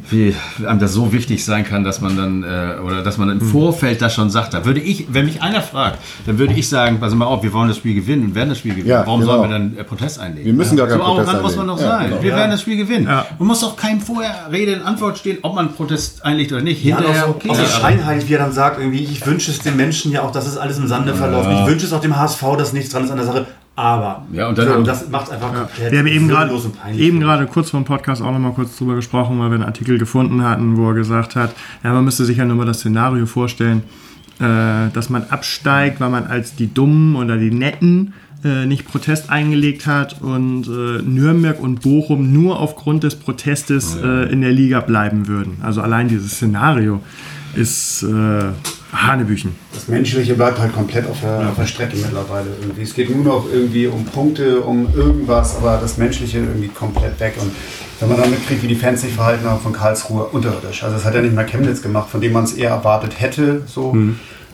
wie einem das so wichtig sein kann, dass man dann äh, oder dass man im Vorfeld das schon sagt. Da würde ich, wenn mich einer fragt, dann würde ich sagen, pass mal auf, wir wollen das Spiel gewinnen und werden das Spiel gewinnen. Ja, Warum genau. sollen wir dann äh, Protest einlegen? Wir müssen gar keinen so Protest arrogant muss man doch einlegen. Ja, sein. genau. Wir werden das Spiel gewinnen. Ja. Man muss doch keinem vorher Rede in Antwort stehen, ob man Protest einlegt oder nicht. Ja, auch Hinterher, so, okay. auch so aber- scheinheilig, wie er dann sagt, irgendwie, ich wünsche es den Menschen ja auch, dass es alles im Sande verlaufen. Ich wünsche es auch dem HSV, dass nichts dran ist an der Sache. Aber Ja, und dann- so, das macht einfach komplett Wir haben eben gerade eben gerade kurz vor dem Podcast auch noch mal kurz drüber gesprochen, weil wir einen Artikel gefunden hatten, wo er gesagt hat, ja, man müsste sich ja nur mal das Szenario vorstellen, äh, dass man absteigt, weil man als die Dummen oder die Netten äh, nicht Protest eingelegt hat und äh, Nürnberg und Bochum nur aufgrund des Protestes äh, in der Liga bleiben würden. Also allein dieses Szenario ist äh, Hanebüchen. Das Menschliche bleibt halt komplett auf der, auf der Strecke mittlerweile irgendwie. Es geht nur noch irgendwie um Punkte, um irgendwas, aber das Menschliche irgendwie komplett weg. Und wenn man dann mitkriegt, wie die Fans sich verhalten haben von Karlsruhe, unterirdisch. Also das hat ja nicht mal Chemnitz gemacht, von dem man es eher erwartet hätte. So.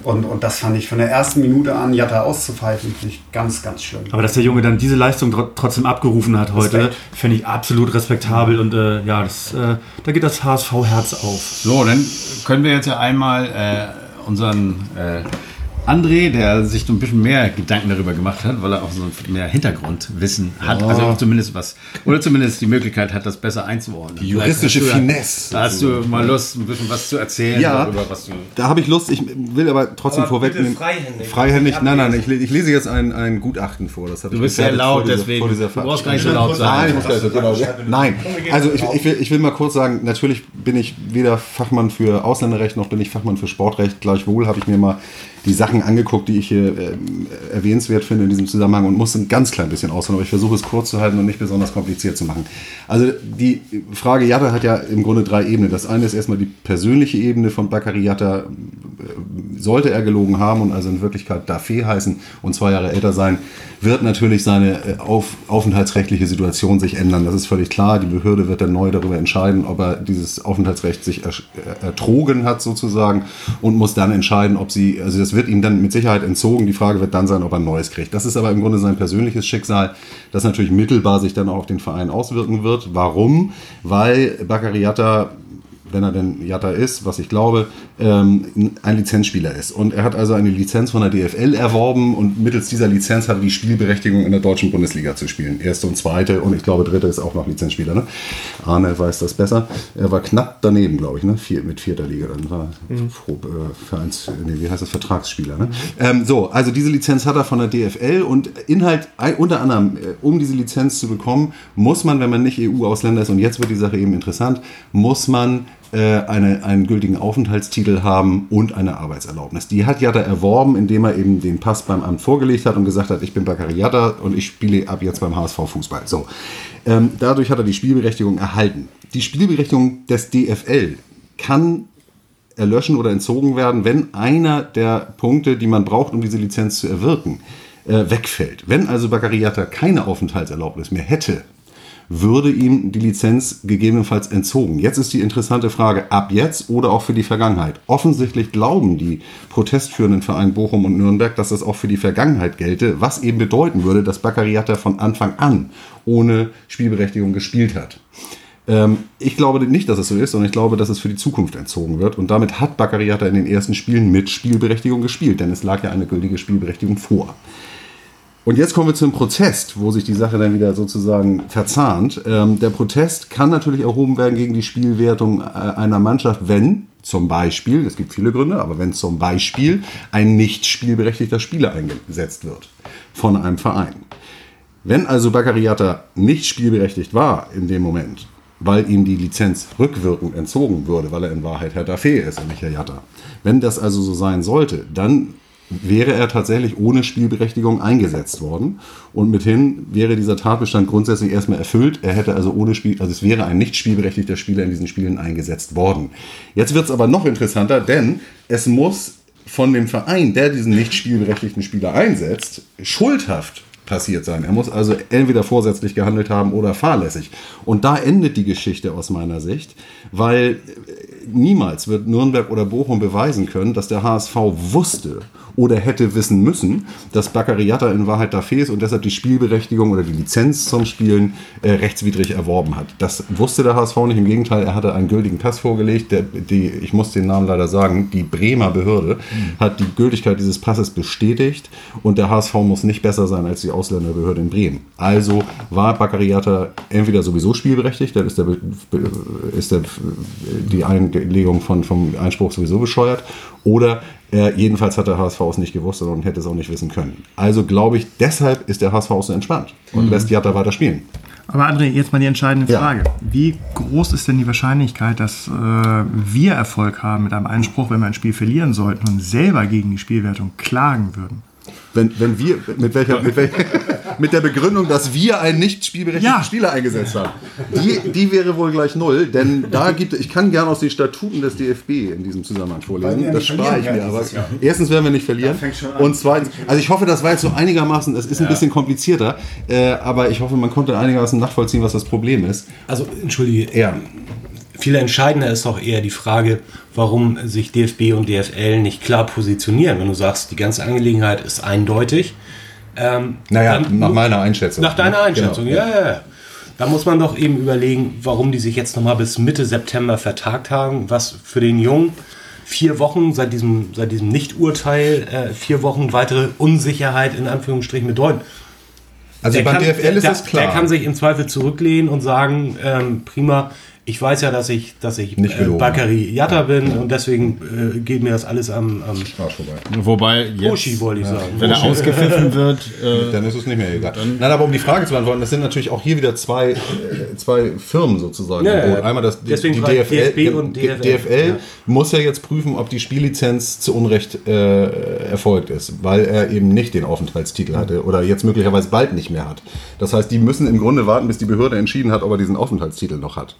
Und, und das fand ich von der ersten Minute an, Jatta auszupfeifen, finde ich ganz, ganz schlimm. Aber dass der Junge dann diese Leistung tr trotzdem abgerufen hat heute, finde ich absolut respektabel und äh, ja, das, äh, da geht das HSV-Herz auf. So, dann können wir jetzt ja einmal äh, unseren äh, André, der sich so ein bisschen mehr Gedanken darüber gemacht hat, weil er auch so mehr Hintergrundwissen hat, also auch zumindest was, oder zumindest die Möglichkeit hat, das besser einzuordnen. Die juristische du Finesse. Da hast du mal Lust, ein bisschen was zu erzählen Ja. darüber, was du. Da habe ich Lust, ich will aber trotzdem Aber vorweg. bitte freihändig. Freihändig, nein, nein, ich, ich lese jetzt ein, ein Gutachten vor. Das Du bist sehr laut, vor dieser- deswegen. vor dieser Du brauchst gar nicht so laut Nein, ich sein. genau. Nein, also ich, ich, will, ich will mal kurz sagen, natürlich bin ich weder Fachmann für Ausländerrecht noch bin ich Fachmann für Sportrecht. Gleichwohl habe ich mir mal die Sachen angeguckt, die ich hier äh, erwähnenswert finde in diesem Zusammenhang und muss ein ganz klein bisschen ausholen, aber ich versuche es kurz zu halten und nicht besonders kompliziert zu machen. Also die Frage Jatta hat ja im Grunde drei Ebenen. Das eine ist erstmal die persönliche Ebene von Bakary Jatta. Sollte er gelogen haben und also in Wirklichkeit Dafe heißen und zwei Jahre älter sein, wird natürlich seine äh, auf, aufenthaltsrechtliche Situation sich ändern. Das ist völlig klar. Die Behörde wird dann neu darüber entscheiden, ob er dieses Aufenthaltsrecht sich äh, ertrogen hat sozusagen und muss dann entscheiden, ob sie, also das wird ihm dann mit Sicherheit entzogen. Die Frage wird dann sein, ob er ein neues kriegt. Das ist aber im Grunde sein persönliches Schicksal, das natürlich mittelbar sich dann auch auf den Verein auswirken wird. Warum? Weil Bakary Jatta wenn er denn Jatta ist, was ich glaube, ähm, ein Lizenzspieler ist. Und er hat also eine Lizenz von der DFL erworben und mittels dieser Lizenz hat er die Spielberechtigung in der deutschen Bundesliga zu spielen. Erste und zweite und ich glaube dritte ist auch noch Lizenzspieler. Ne? Arne weiß das besser. Er war knapp daneben, glaube ich, ne? Vier, mit vierter Liga. Dann war Pro, äh, Vereins, nee, wie heißt das, Vertragsspieler. Ne? Ähm, so, also diese Lizenz hat er von der DFL und Inhalt, unter anderem, äh, um diese Lizenz zu bekommen, muss man, wenn man nicht EU-Ausländer ist, und jetzt wird die Sache eben interessant, muss man eine, einen gültigen Aufenthaltstitel haben und eine Arbeitserlaubnis. Die hat Jatta erworben, indem er eben den Pass beim Amt vorgelegt hat und gesagt hat, ich bin Bakary Jatta und ich spiele ab jetzt beim HSV Fußball. So. Ähm, dadurch hat er die Spielberechtigung erhalten. Die Spielberechtigung des DFL kann erlöschen oder entzogen werden, wenn einer der Punkte, die man braucht, um diese Lizenz zu erwirken, äh, wegfällt. Wenn also Bakary Jatta keine Aufenthaltserlaubnis mehr hätte, würde ihm die Lizenz gegebenenfalls entzogen. Jetzt ist die interessante Frage, ab jetzt oder auch für die Vergangenheit. Offensichtlich glauben die protestführenden Vereine Bochum und Nürnberg, dass das auch für die Vergangenheit gelte, was eben bedeuten würde, dass Bakary Jatta von Anfang an ohne Spielberechtigung gespielt hat. Ähm, ich glaube nicht, dass es so ist, sondern ich glaube, dass es für die Zukunft entzogen wird. Und damit hat Bakary Jatta in den ersten Spielen mit Spielberechtigung gespielt, denn es lag ja eine gültige Spielberechtigung vor. Und jetzt kommen wir zum Protest, wo sich die Sache dann wieder sozusagen verzahnt. Ähm, der Protest kann natürlich erhoben werden gegen die Spielwertung äh, einer Mannschaft, wenn zum Beispiel, es gibt viele Gründe, aber wenn zum Beispiel ein nicht spielberechtigter Spieler eingesetzt wird von einem Verein. Wenn also Baccariata nicht spielberechtigt war in dem Moment, weil ihm die Lizenz rückwirkend entzogen würde, weil er in Wahrheit Herr Dafe ist und nicht Herr Jatta. Wenn das also so sein sollte, dann wäre er tatsächlich ohne Spielberechtigung eingesetzt worden. Und mithin wäre dieser Tatbestand grundsätzlich erstmal erfüllt. Er hätte also ohne Spiel, also es wäre ein nicht spielberechtigter Spieler in diesen Spielen eingesetzt worden. Jetzt wird es aber noch interessanter, denn es muss von dem Verein, der diesen nicht spielberechtigten Spieler einsetzt, schuldhaft passiert sein. Er muss also entweder vorsätzlich gehandelt haben oder fahrlässig. Und da endet die Geschichte aus meiner Sicht, weil niemals wird Nürnberg oder Bochum beweisen können, dass der HSV wusste oder hätte wissen müssen, dass Baccariata in Wahrheit da fehlt und deshalb die Spielberechtigung oder die Lizenz zum Spielen äh, rechtswidrig erworben hat. Das wusste der HSV nicht. Im Gegenteil, er hatte einen gültigen Pass vorgelegt. Der, die, ich muss den Namen leider sagen, die Bremer Behörde hat die Gültigkeit dieses Passes bestätigt und der HSV muss nicht besser sein als die Ausländerbehörde in Bremen. Also war Baccariata entweder sowieso spielberechtigt, dann ist, der, ist der, die Einlegung von, vom Einspruch sowieso bescheuert, oder äh, jedenfalls hat der HSV es nicht gewusst und hätte es auch nicht wissen können. Also glaube ich, deshalb ist der HSV so entspannt und lässt Jatta weiter spielen. Aber André, jetzt mal die entscheidende Ja. Frage. Wie groß ist denn die Wahrscheinlichkeit, dass äh, wir Erfolg haben mit einem Einspruch, wenn wir ein Spiel verlieren sollten und selber gegen die Spielwertung klagen würden? Wenn, wenn wir, mit welcher, mit, wel, mit der Begründung, dass wir einen nicht spielberechtigten Ja. Spieler eingesetzt haben. Die, die wäre wohl gleich null, denn da gibt ich kann gerne aus den Statuten des DFB in diesem Zusammenhang vorlesen. Das spare ich mir aber. Erstens werden wir nicht verlieren. Und zweitens, also ich hoffe, das war jetzt so einigermaßen, es ist ein bisschen komplizierter, äh, aber ich hoffe, man konnte einigermaßen nachvollziehen, was das Problem ist. Also, entschuldige, Ja. viel entscheidender ist doch eher die Frage, warum sich DFB und DFL nicht klar positionieren. Wenn du sagst, die ganze Angelegenheit ist eindeutig. Ähm, Naja, dann- nach meiner Einschätzung. Nach deiner Einschätzung, Genau. ja, ja, ja. Da muss man doch eben überlegen, warum die sich jetzt nochmal bis Mitte September vertagt haben, was für den Jungen vier Wochen seit diesem, seit diesem Nicht-Urteil, äh, vier Wochen weitere Unsicherheit in Anführungsstrichen bedeuten. Also beim DFL ist der, es klar. Der kann sich im Zweifel zurücklehnen und sagen, ähm, prima, ich weiß ja, dass ich, dass ich Nicht äh, Bakary Jatta bin und deswegen äh, geht mir das alles am, am Wobei jetzt, wollte ich sagen. wenn er ausgepfiffen wird, äh, Dann ist es nicht mehr egal. Nein, aber um die Frage zu beantworten, das sind natürlich auch hier wieder zwei, äh, zwei Firmen sozusagen. Ja, ja. Einmal das die, Deswegen die DFL, DFB und die- DFL. DFL Ja. muss ja jetzt prüfen, ob die Spiellizenz zu Unrecht äh, erfolgt ist, weil er eben nicht den Aufenthaltstitel hatte oder jetzt möglicherweise bald nicht mehr hat. Das heißt, die müssen im Grunde warten, bis die Behörde entschieden hat, ob er diesen Aufenthaltstitel noch hat.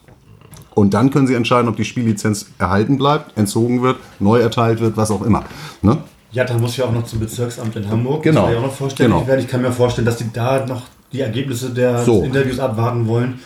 Und dann können sie entscheiden, ob die Spiellizenz erhalten bleibt, entzogen wird, neu erteilt wird, was auch immer. Ne? Jatta muss ja auch noch zum Bezirksamt in Hamburg. Genau. Das soll ja auch noch vorstellig Genau. Ich kann mir vorstellen, dass die da noch die Ergebnisse der So. Interviews abwarten wollen.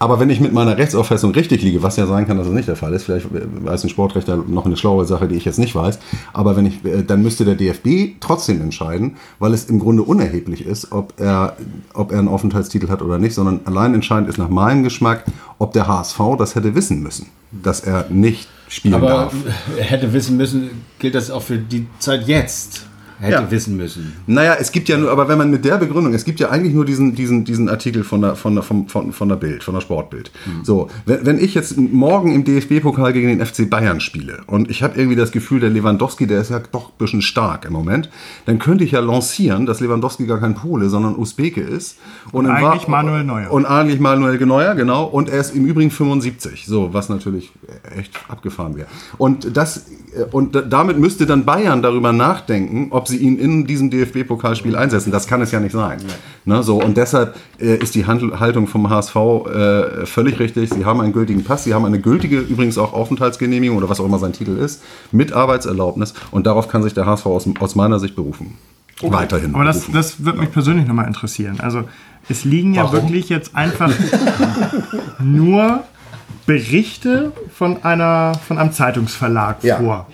Aber wenn ich mit meiner Rechtsauffassung richtig liege, was ja sein kann, dass es nicht der Fall ist, vielleicht weiß ein Sportrechter noch eine schlaue Sache, die ich jetzt nicht weiß, aber wenn ich, äh, dann müsste der DFB trotzdem entscheiden, weil es im Grunde unerheblich ist, ob er, ob er einen Aufenthaltstitel hat oder nicht, sondern allein entscheidend ist nach meinem Geschmack, ob der HSV das hätte wissen müssen, dass er nicht spielen aber darf. er hätte wissen müssen, gilt das auch für die Zeit jetzt. Hätte Ja. wissen müssen. Naja, es gibt ja nur, aber wenn man mit der Begründung, es gibt ja eigentlich nur diesen, diesen, diesen Artikel von der, von der, von, von, von der Bild, von der Sportbild. So, wenn, wenn ich jetzt morgen im DFB-Pokal gegen den FC Bayern spiele und ich habe irgendwie das Gefühl, der Lewandowski, der ist ja doch ein bisschen stark im Moment, dann könnte ich ja lancieren, dass Lewandowski gar kein Pole, sondern Usbeke ist. Und, im eigentlich Wahr- Manuel Neuer. Und eigentlich Manuel Neuer, genau. Und er ist im Übrigen 75, so, was natürlich echt abgefahren wäre. Und das, äh, und da- damit müsste dann Bayern darüber nachdenken, ob sie ihn in diesem DFB-Pokalspiel einsetzen. Das kann es ja nicht sein. Ne, so, und deshalb äh, ist die Handl- Haltung vom HSV äh, völlig richtig. Sie haben einen gültigen Pass, sie haben eine gültige, übrigens auch Aufenthaltsgenehmigung oder was auch immer sein Titel ist, mit Arbeitserlaubnis. Und darauf kann sich der HSV aus, aus meiner Sicht berufen. Weiterhin. Aber das, das wird mich persönlich nochmal interessieren. Also es liegen ja wirklich jetzt einfach nur Berichte von, einer, von einem Zeitungsverlag Ja. vor.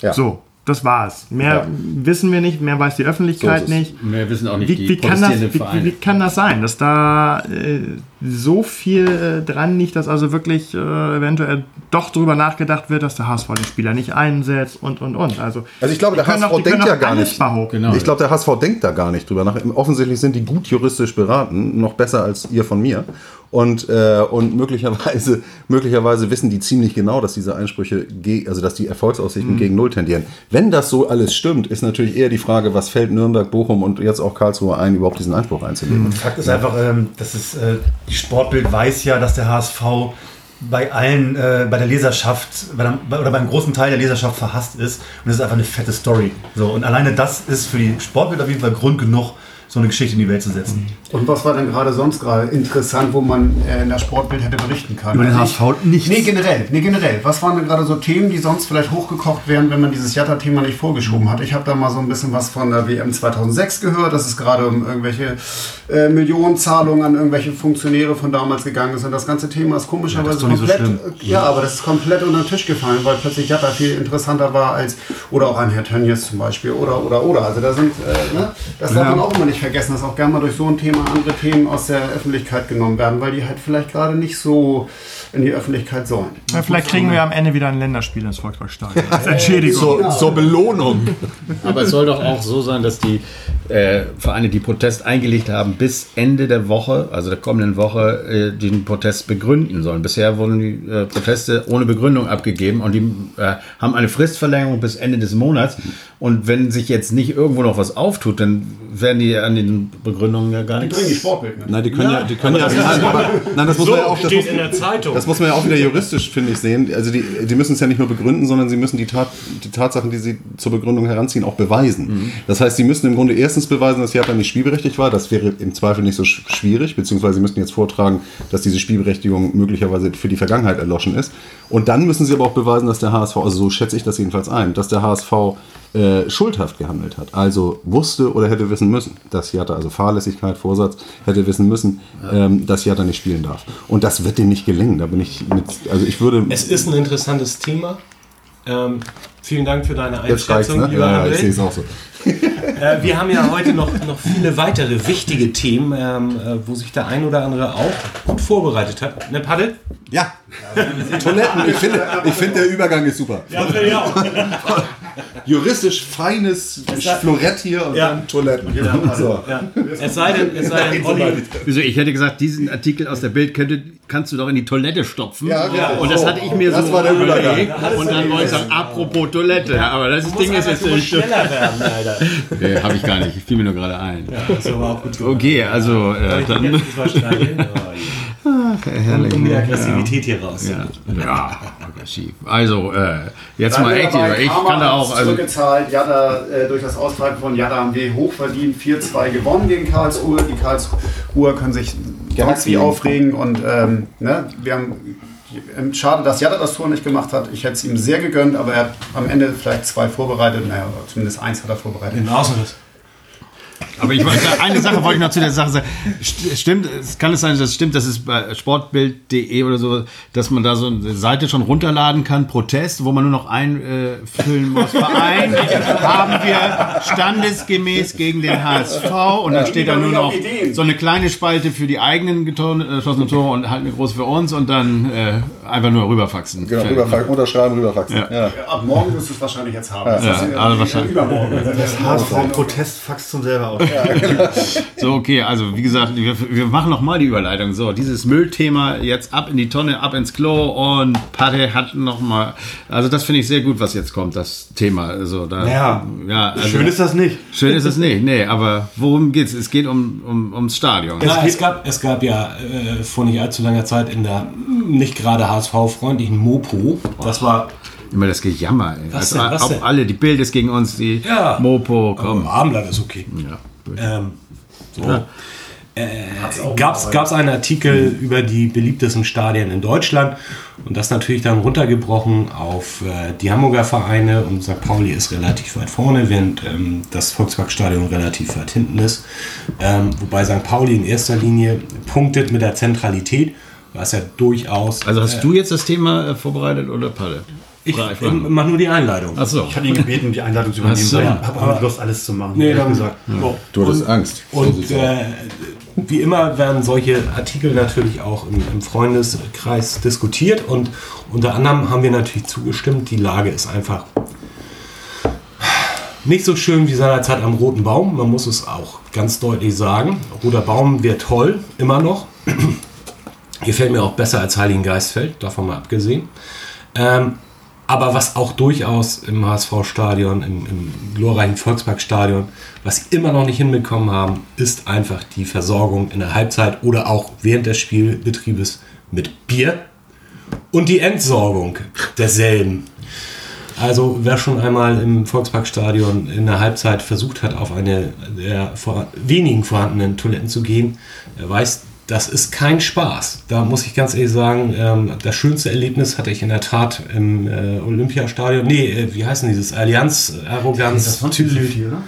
Ja. So, das war's. Mehr Ja. wissen wir nicht, mehr weiß die Öffentlichkeit So nicht. Wir wissen auch nicht Wie, die wie, kann das, wie, wie kann das sein, dass da äh, so viel äh, dran liegt, dass also wirklich äh, eventuell doch darüber nachgedacht wird, dass der HSV den Spieler nicht einsetzt und und und. Also, Also ich glaube, der HSV die denkt ja gar nicht. Genau. Ich glaube, der HSV denkt da gar nicht drüber nach. Offensichtlich sind die gut juristisch beraten, noch besser als ihr von mir. Und, äh, und möglicherweise, möglicherweise wissen die ziemlich genau, dass diese Einsprüche, also dass die Erfolgsaussichten gegen Null tendieren. Wenn das so alles stimmt, ist natürlich eher die Frage, was fällt Nürnberg, Bochum und jetzt auch Karlsruhe ein, überhaupt diesen Einspruch einzulegen. Fakt ist einfach, ähm, dass es, äh, die Sportbild weiß ja, dass der HSV bei allen, äh, bei der Leserschaft bei der, oder beim großen Teil der Leserschaft verhasst ist. Und es ist einfach eine fette Story. So, und alleine das ist für die Sportbild auf jeden Fall Grund genug, so eine Geschichte in die Welt zu setzen. Und was war denn gerade sonst gerade interessant, wo man äh, in der Sportbild hätte berichten können? Über den Also HSV nichts. Nee, generell. Nee, generell. Was waren denn gerade so Themen, die sonst vielleicht hochgekocht wären, wenn man dieses Jatta-Thema nicht vorgeschoben hat? Ich habe da mal so ein bisschen was von der WM 2006 gehört, dass es gerade um irgendwelche äh, Millionenzahlungen an irgendwelche Funktionäre von damals gegangen ist. Und das ganze Thema ist komischerweise doch nicht so komplett. schlimm. äh, ja, aber das ist komplett unter den Tisch gefallen, weil plötzlich Jatta viel interessanter war als. Oder auch ein Herr Tönnies zum Beispiel. Oder, oder, oder. Also da sind. Äh, ne? Das darf man auch immer nicht vergessen, dass auch gerne mal durch so ein Thema andere Themen aus der Öffentlichkeit genommen werden, weil die halt vielleicht gerade nicht so in die Öffentlichkeit sollen. Ja, vielleicht kriegen wir am Ende wieder ein Länderspiel ins Volksparkstadion. Als Entschädigung. Zur, zur Belohnung. Aber es soll doch auch so sein, dass die äh, Vereine, die Protest eingelegt haben, bis Ende der Woche, also der kommenden Woche, äh, den Protest begründen sollen. Bisher wurden die äh, Proteste ohne Begründung abgegeben und die äh, haben eine Fristverlängerung bis Ende des Monats. Und wenn sich jetzt nicht irgendwo noch was auftut, dann werden die an den Begründungen ja gar nichts. Sportbild mit. Nein, die können ja, die können ja, nein, aber, nein, das muss man ja auch, das muss, steht in der Zeitung. das muss man ja auch wieder juristisch, finde ich, sehen. Also die, die müssen es ja nicht nur begründen, sondern sie müssen die, Tat, die Tatsachen, die sie zur Begründung heranziehen, auch beweisen. Das heißt, sie müssen im Grunde erstens beweisen, dass Japan nicht spielberechtigt war. Das wäre im Zweifel nicht so sch- schwierig, beziehungsweise sie müssten jetzt vortragen, dass diese Spielberechtigung möglicherweise für die Vergangenheit erloschen ist. Und dann müssen sie aber auch beweisen, dass der HSV, also so schätze ich das jedenfalls ein, dass der HSV äh, schuldhaft gehandelt hat. Also wusste oder hätte wissen müssen, dass Jatta, also Fahrlässigkeit, Vorsatz, hätte wissen müssen, ähm, dass Jatta nicht spielen darf. Und das wird dem nicht gelingen. Da bin ich mit, also ich würde. Es ist ein interessantes Thema. Ähm, vielen Dank für deine Einschätzung, ne? lieber Ja, ja, ich sehe es auch so. Äh, wir haben ja heute noch, noch viele weitere wichtige Themen, ähm, äh, wo sich der ein oder andere auch gut vorbereitet hat. Ne, Paddel? Ja, Toiletten. Ich finde, ich finde, der Übergang ist super. Ja, auch. Juristisch feines Florett hier und dann Toiletten. So. Ja. Es sei denn, es sei denn Olli, Wieso? Ich hätte gesagt, diesen Artikel aus der Bild könnte, kannst du doch in die Toilette stopfen. Ja, richtig. Und das hatte ich mir Das so war der Übergang. überlegt. Und dann wollte ich sagen, apropos Toilette. Ja, aber das Ding ist jetzt du schneller werden, Alter. Nee, habe ich gar nicht. Fiel mir nur gerade ein. Das war auch gut. Okay, also äh, dann. Oh, Herrlich. um die Aggressivität hier raus. Ja, ja, aggressiv. Also, äh, jetzt Dann mal echt, ich Karma kann da auch. Also, zurückgezahlt. Jatta, äh, durch das Austreiben von Jatta haben wir hochverdient 4-2 gewonnen gegen Karlsruhe. Die Karlsruher können sich sonst wie aufregen und ähm, ne, wir haben ähm, Schade, dass Jatta das Tor nicht gemacht hat. Ich hätte es ihm sehr gegönnt, aber er hat am Ende vielleicht zwei vorbereitet. Naja, zumindest eins hat er vorbereitet. In Außenriss. Aber ich wollte, eine Sache wollte ich noch zu der Sache sagen. St- Stimmt, es kann es sein, dass es stimmt, dass es bei sportbild.de oder so, dass man da so eine Seite schon runterladen kann, Protest, wo man nur noch einfüllen muss. Verein haben wir standesgemäß gegen den HSV und dann steht da nur noch so eine kleine Spalte für die eigenen äh, geschossenen Tore und halt eine große für uns und dann äh, einfach nur rüberfaxen. Genau, rüberfaxen, unterschreiben, rüberfaxen. Ja. Ja. Ab morgen wirst du es wahrscheinlich jetzt haben. Das Ja, also wahrscheinlich. Übermorgen. HSV-Protestfax zum selber aus. So, okay, also wie gesagt, wir, wir machen noch mal die Überleitung. So, dieses Müllthema jetzt ab in die Tonne, ab ins Klo und Patte hat noch mal, also das finde ich sehr gut, was jetzt kommt, das Thema. Also da, Ja. ja also, Schön ist das nicht. Schön ist es nicht, nee, aber worum geht's? Es geht um, um, ums Stadion. Ja, es, gab, es gab ja äh, vor nicht allzu langer Zeit in der nicht gerade HSV-freundlichen Mopo, das war Immer das Gejammer. Ey. Was also, denn, was alle, die Bild ist gegen uns, die Ja. Mopo, Komm. Abendblatt ist okay. Ja. Ähm, so. Äh, Gab es einen Artikel über die beliebtesten Stadien in Deutschland und das natürlich dann runtergebrochen auf äh, die Hamburger Vereine und St. Pauli ist relativ weit vorne, während ähm, das Volksparkstadion relativ weit hinten ist. Ähm, wobei St. Pauli in erster Linie punktet mit der Zentralität, was ja durchaus. Also hast du jetzt das Thema äh, vorbereitet oder Palle? Ich, ich Frage. mach nur die Einleitung. Achso. Ich hatte ihn gebeten, die Einladung zu übernehmen, Ach so. ich habe auch nicht Lust, alles zu machen. Nee, dann, gesagt. so. Du hattest Angst. So Und äh, wie immer werden solche Artikel natürlich auch im, im Freundeskreis diskutiert und unter anderem haben wir natürlich zugestimmt, die Lage ist einfach nicht so schön wie seinerzeit am Roten Baum. Man muss es auch ganz deutlich sagen. Roter Baum wäre toll, immer noch. Gefällt mir auch besser als Heiligen Geistfeld, davon mal abgesehen. Ähm, aber was auch durchaus im HSV-Stadion, im, im glorreichen Volksparkstadion, was sie immer noch nicht hinbekommen haben, ist einfach die Versorgung in der Halbzeit oder auch während des Spielbetriebes mit Bier. und die Entsorgung derselben. Also wer schon einmal im Volksparkstadion in der Halbzeit versucht hat, auf eine der vor, wenigen vorhandenen Toiletten zu gehen, der weiß, das ist kein Spaß. Da muss ich ganz ehrlich sagen, ähm, das schönste Erlebnis hatte ich in der Tat im äh, Olympiastadion. Nee, äh, wie heißen dieses? Allianz, Arroganz, Tüdelü. oder?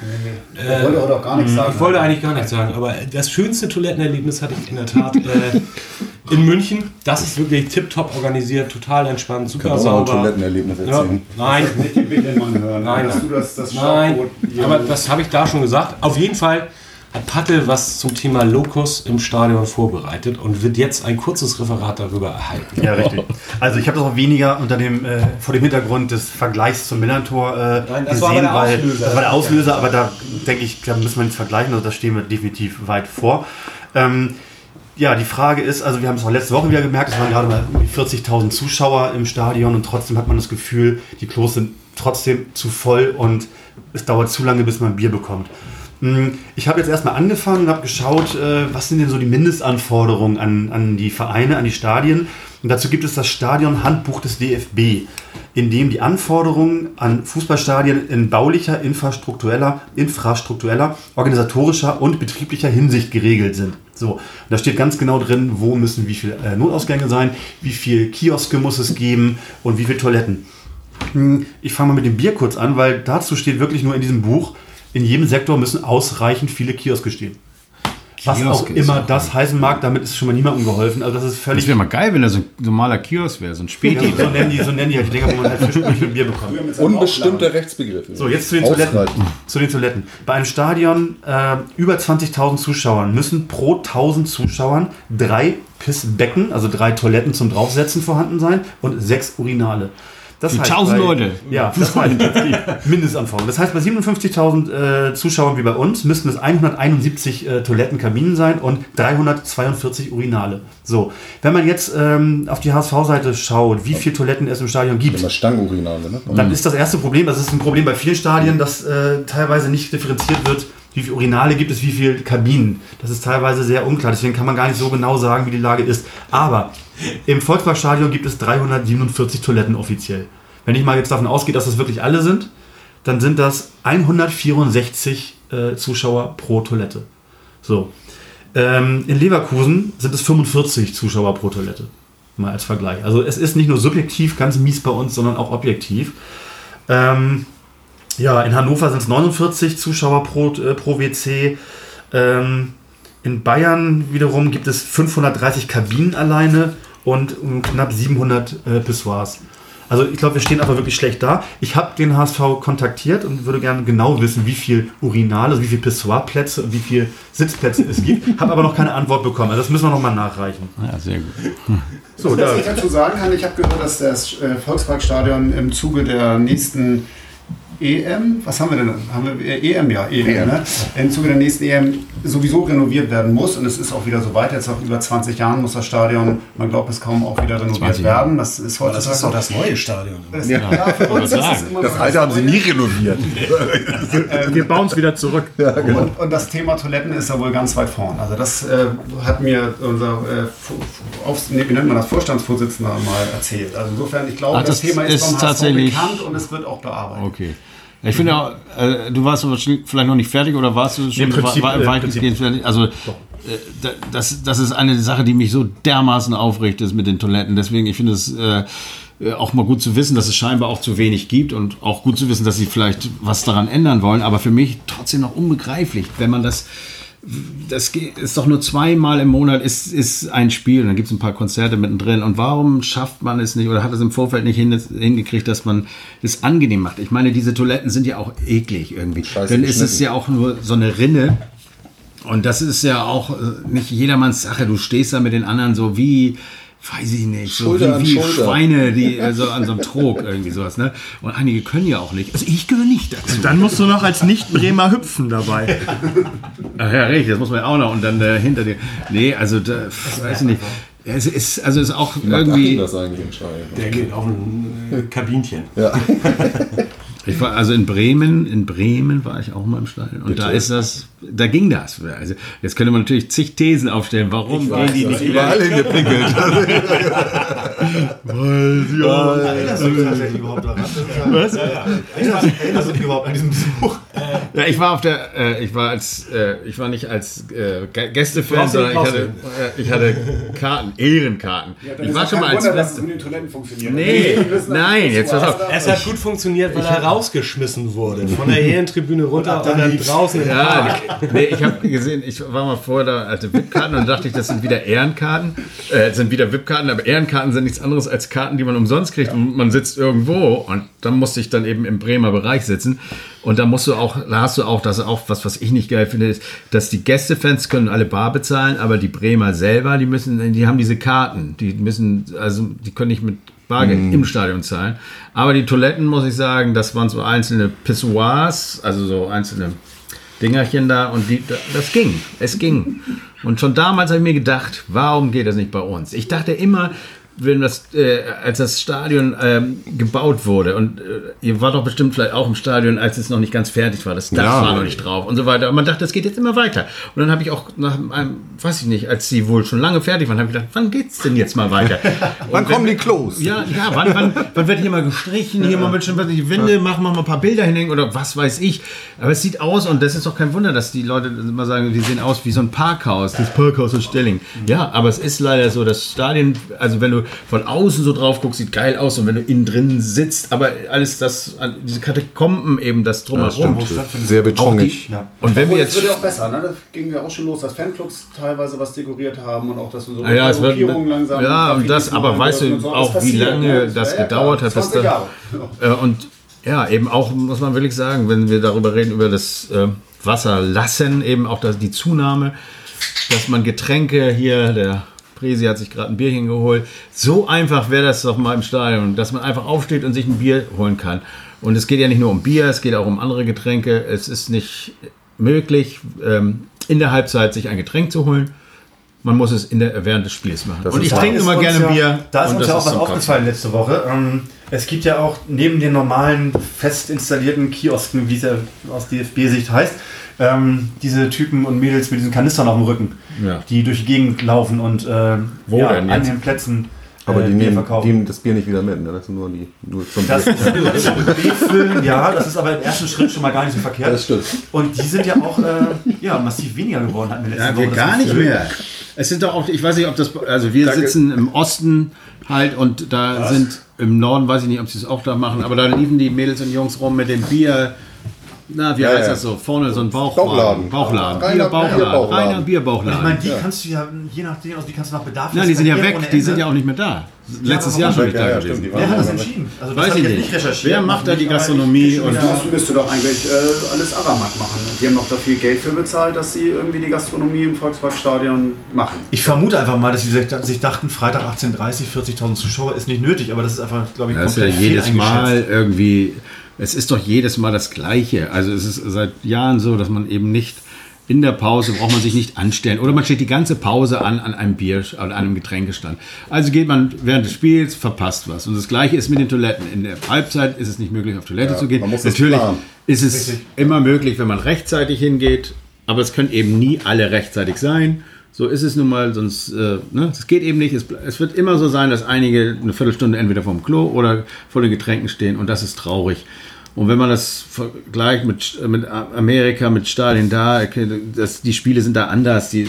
Ich wollte auch gar nichts sagen. Ich wollte eigentlich gar nichts sagen, aber das schönste Toilettenerlebnis hatte ich in der Tat äh, in München. Das ist wirklich tipptopp organisiert, total entspannt, super Kannst du auch ein sauber. Toilettenerlebnis Ja, erzählen? nein, Nicht den Winkelmann hören. Nein, nein. du das, das Nein, aber das habe ich da schon gesagt. Auf jeden Fall hat Patte was zum Thema Locus im Stadion vorbereitet und wird jetzt ein kurzes Referat darüber erhalten. Ja, richtig. Also ich habe das auch weniger unter dem, äh, vor dem Hintergrund des Vergleichs zum Millantor äh, Nein, das gesehen, weil Auslöser. das war der Auslöser, aber da denke ich, da müssen wir nichts vergleichen, also da stehen wir definitiv weit vor. Ähm, ja, die Frage ist, also wir haben es auch letzte Woche wieder gemerkt, es waren gerade mal 40.000 Zuschauer im Stadion und trotzdem hat man das Gefühl, die Klos sind trotzdem zu voll und es dauert zu lange, bis man Bier bekommt. Hm, Ich habe jetzt erstmal angefangen und habe geschaut, äh, was sind denn so die Mindestanforderungen an, an die Vereine, an die Stadien. Und dazu gibt es das Stadion-Handbuch des DFB, in dem die Anforderungen an Fußballstadien in baulicher, infrastruktureller, infrastruktureller, organisatorischer und betrieblicher Hinsicht geregelt sind. So, da steht ganz genau drin, wo müssen wie viele äh, Notausgänge sein, wie viele Kioske muss es geben und wie viele Toiletten. Hm, Ich fange mal mit dem Bier kurz an, weil dazu steht wirklich nur in diesem Buch, in jedem Sektor müssen ausreichend viele Kioske stehen. Was auch Kioske ist immer auch das heißen mag, damit ist schon mal niemandem geholfen. Also das ist Das völlig... wäre mal geil, wenn da so ein normaler Kiosk wäre, so ein Späti. so, nennen die, so nennen die halt die Dinger, wo man halt Frischbrötchen und Bier bekommt. Unbestimmte Rechtsbegriffe. So, jetzt zu den Toiletten. Ausreiten. Zu den Toiletten. Bei einem Stadion äh, über 20.000 Zuschauern müssen pro 1.000 Zuschauern drei Pissbecken, also drei Toiletten zum Draufsetzen vorhanden sein und sechs Urinale. Das Für 1000 bei- Leute. Ja, das heißt die Mindestanforderung. Das heißt, bei 57.000 äh, Zuschauern wie bei uns müssten es 171 äh, Toilettenkabinen sein und 342 Urinale. So, wenn man jetzt ähm, auf die HSV-Seite schaut, wie viele Toiletten es im Stadion gibt, Stangenurinale, ne? dann ist das erste Problem, das ist ein Problem bei vielen Stadien, dass äh, teilweise nicht differenziert wird, wie viele Urinale gibt es, wie viele Kabinen. Das ist teilweise sehr unklar, deswegen kann man gar nicht so genau sagen, wie die Lage ist. Aber im Volksparkstadion gibt es 347 Toiletten offiziell. Wenn ich mal jetzt davon ausgehe, dass das wirklich alle sind, dann sind das 164 äh, Zuschauer pro Toilette. So. Ähm, in Leverkusen sind es 45 Zuschauer pro Toilette. Mal als Vergleich. Also es ist nicht nur subjektiv ganz mies bei uns, sondern auch objektiv. Ähm, ja, in Hannover sind es 49 Zuschauer pro, äh, pro WC. Ähm, in Bayern wiederum gibt es 530 Kabinen alleine und um, knapp 700 äh, Pissoirs. Also ich glaube, wir stehen aber wirklich schlecht da. Ich habe den HSV kontaktiert und würde gerne genau wissen, wie viel Urinale, also wie viel Pissoirplätze und wie viel Sitzplätze es gibt. Habe aber noch keine Antwort bekommen. Also das müssen wir nochmal nachreichen. Ja, sehr gut. So, Was da, ich dazu sagen kann, ich habe gehört, dass das äh, Volksparkstadion im Zuge der nächsten EM, was haben wir denn? Haben wir äh, EM, ja, EM, Ne? Im Zuge der nächsten EM sowieso renoviert werden muss und es ist auch wieder so weit. Jetzt nach über 20 Jahren muss das Stadion, man glaubt es kaum, auch wieder renoviert 20 Jahre. werden. Das ist heutzutage das ist doch das neue Stadion. Das, ja. für uns ist es immer Das alte haben sie nie renoviert. Wir bauen es wieder zurück. Und, und das Thema Toiletten ist da wohl ganz weit vorn. Also das äh, hat mir unser äh, Aufs- nee, wie nennt man das Vorstandsvorsitzender mal erzählt. Also insofern, ich glaube, Ach, das, das Thema ist, ist tatsächlich- bekannt und es wird auch bearbeitet. Okay. Ich finde auch, äh, du warst vielleicht noch nicht fertig oder warst du schon Im Prinzip, wa- wa- äh, weitestgehend fertig? Also, äh, da- das, das ist eine Sache, die mich so dermaßen aufregt, ist mit den Toiletten. Deswegen, ich finde es äh, äh, auch mal gut zu wissen, dass es scheinbar auch zu wenig gibt und auch gut zu wissen, dass sie vielleicht was daran ändern wollen. Aber für mich trotzdem noch unbegreiflich, wenn man das das geht- ist doch nur zweimal im Monat ist, ist ein Spiel und dann gibt es ein paar Konzerte mittendrin. Und warum schafft man es nicht oder hat es im Vorfeld nicht hin, hingekriegt, dass man das angenehm macht? Ich meine, diese Toiletten sind ja auch eklig irgendwie. Scheiße Dann ist es ja auch nur so eine Rinne. Und das ist ja auch äh, nicht jedermanns Sache. Du stehst da mit den anderen so wie, weiß ich nicht, so Schulter wie, wie. Schweine, die so an so einem Trog irgendwie sowas. Ne? Und einige können ja auch nicht. Also ich gehöre nicht dazu. Dann musst du noch als Nicht-Bremer hüpfen dabei. Ach ja, richtig, das muss man ja auch noch. Und dann äh, hinter dir. Nee, also, da, weiß ich nicht. Es ist, also es ist auch Achim irgendwie. das eigentlich im? Der geht auf ein äh, Kabinchen. Ich war also in Bremen, in Bremen war ich auch mal im Stadion. Und da ist das da ging das. Also jetzt könnte man natürlich zig Thesen aufstellen, warum gehen die nicht Überall hingepinkelt. Tatsächlich überhaupt daran? Was? Erinnerst, du dich überhaupt an diesen Besuch? Ja, ich war auf der, äh, ich war als, äh, ich war nicht als äh, Gästefan, sondern ich hatte, äh, ich hatte Karten, Ehrenkarten. ich war schon mal als Wunder, dass es mit den Toiletten funktioniert. Nee, nein, jetzt pass auf. Es hat gut funktioniert, weil er rausgeschmissen wurde. Von der Ehrentribüne runter und dann draußen Ja, nee, ich habe gesehen, ich war mal vorher da alte VIP-Karten und dachte ich, das sind wieder Ehrenkarten, äh, sind wieder VIP-Karten, aber Ehrenkarten sind nichts anderes als Karten, die man umsonst kriegt. Und man sitzt irgendwo und dann musste ich dann eben im Bremer Bereich sitzen. Und da musst du auch, da hast du auch, das ist auch was, was ich nicht geil finde, ist, dass die Gästefans können alle bar bezahlen, aber die Bremer selber, die müssen, die haben diese Karten, die müssen, also die können nicht mit Bargeld im Stadion zahlen. Aber die Toiletten, muss ich sagen, das waren so einzelne Pissoirs, also so einzelne Dingerchen da und die, das ging. Es ging. Und schon damals habe ich mir gedacht, warum geht das nicht bei uns? Ich dachte immer, wenn das, äh, als das Stadion ähm, gebaut wurde und äh, ihr wart doch bestimmt vielleicht auch im Stadion, als es noch nicht ganz fertig war, das Dach Ja. war noch nicht drauf und so weiter. Und man dachte, das geht jetzt immer weiter. Und dann habe ich auch nach einem, weiß ich nicht, als sie wohl schon lange fertig waren, habe ich gedacht, wann geht's denn jetzt mal weiter? Wann kommen die Klos? ja, ja, wann, wann, wann wird hier mal gestrichen, hier mal mit schon was die Wände, machen wir mal ein paar Bilder hinhängen oder was weiß ich. Aber es sieht aus und das ist doch kein Wunder, dass die Leute immer sagen, die sehen aus wie so ein Parkhaus, das Parkhaus in Stelling. Ja, aber es ist leider so, das Stadion, also wenn du von außen so drauf guckst, sieht geil aus und wenn du innen drin sitzt, aber alles das, diese Katakomben eben, das drumherum. Sehr betonig. und wenn wir Obwohl, jetzt es wird ja auch besser, ne? Das ging ja auch schon los, dass Fanclubs teilweise was dekoriert haben und auch, dass wir so Ah ja, es wird, langsam. ja, und das, aber weißt du so. Das auch, wie lange das Ja, ja, gedauert hat, bis 20 da, Jahre. Äh, und ja, eben auch, muss man wirklich sagen, wenn wir darüber reden, über das äh, Wasser lassen, eben auch das, die Zunahme, dass man Getränke hier, der Presi hat sich gerade ein Bierchen geholt, so einfach wäre das doch mal im Stadion, dass man einfach aufsteht und sich ein Bier holen kann. Und es geht ja nicht nur um Bier, es geht auch um andere Getränke. Es ist nicht möglich, ähm, in der Halbzeit sich ein Getränk zu holen. Man muss es in der, während des Spiels machen. und ich Da trinke ist immer uns gerne ja, Bier. Da ist uns das ja auch was aufgefallen letzte Woche. Ähm, es gibt ja auch neben den normalen fest installierten Kiosken, wie es ja aus DFB-Sicht heißt, ähm, diese Typen und Mädels mit diesen Kanistern auf dem Rücken, Ja. die durch die Gegend laufen und Wo ja, denn an jetzt? den Plätzen Aber äh, die Bier nehmen, die nehmen das Bier nicht wieder mit. Ne? Das sind nur die nur zum Das Bier. ja, das ist aber im ersten Schritt schon mal gar nicht so verkehrt. Das stimmt. Und die sind ja auch äh, ja, massiv weniger geworden, hatten wir letzte Ja, Woche wir das gar nicht mehr. Es sind doch auch, ich weiß nicht, ob das, also wir sitzen im Osten halt und da sind im Norden, weiß ich nicht, ob sie es auch da machen, aber da liefen die Mädels und Jungs rum mit dem Bier. Na, wie Ja, heißt ja. das so? Vorne so ein Bauch Bauchladen. Bauchladen. Reiner Bierbauchladen. Bierbauchladen. Reiner Ich meine, Bierbauchladen. die kannst du ja, je nachdem, also die kannst du nach Bedarf. Ja, die sind ja weg, die sind ja auch nicht mehr da. Letztes Jahr schon nicht Ja, da ja, gewesen. Wer hat das entschieden? Also Weiß hab ich nicht. recherchiert. Wer macht da die Nicht, Gastronomie und- Das müsste doch eigentlich äh, alles Aramak machen. Die haben noch da viel Geld für bezahlt, dass sie irgendwie die Gastronomie im Volksparkstadion machen. Ich vermute einfach mal, dass sie sich- dachten, Freitag 18.30 40.000 Zuschauer ist nicht nötig, aber das ist einfach, glaube ich, Das ist ja komplett jedes. Mal irgendwie, es ist doch jedes Mal das Gleiche. Also es ist seit Jahren so, dass man eben nicht in der Pause braucht man sich nicht anstellen. Oder man steht die ganze Pause an an einem Bier oder einem Getränkestand. Also geht man während des Spiels, verpasst was. Und das gleiche ist mit den Toiletten. In der Halbzeit ist es nicht möglich, auf Toilette Ja, zu gehen. man muss Natürlich ist es immer möglich, wenn man rechtzeitig hingeht. Aber es können eben nie alle rechtzeitig sein. So ist es nun mal, sonst, äh, ne, es geht eben nicht. Es, es wird immer so sein, dass einige eine Viertelstunde entweder vorm Klo oder vor den Getränken stehen und das ist traurig. Und wenn man das vergleicht mit, mit Amerika, mit Stadien da, das, die Spiele sind da anders, die,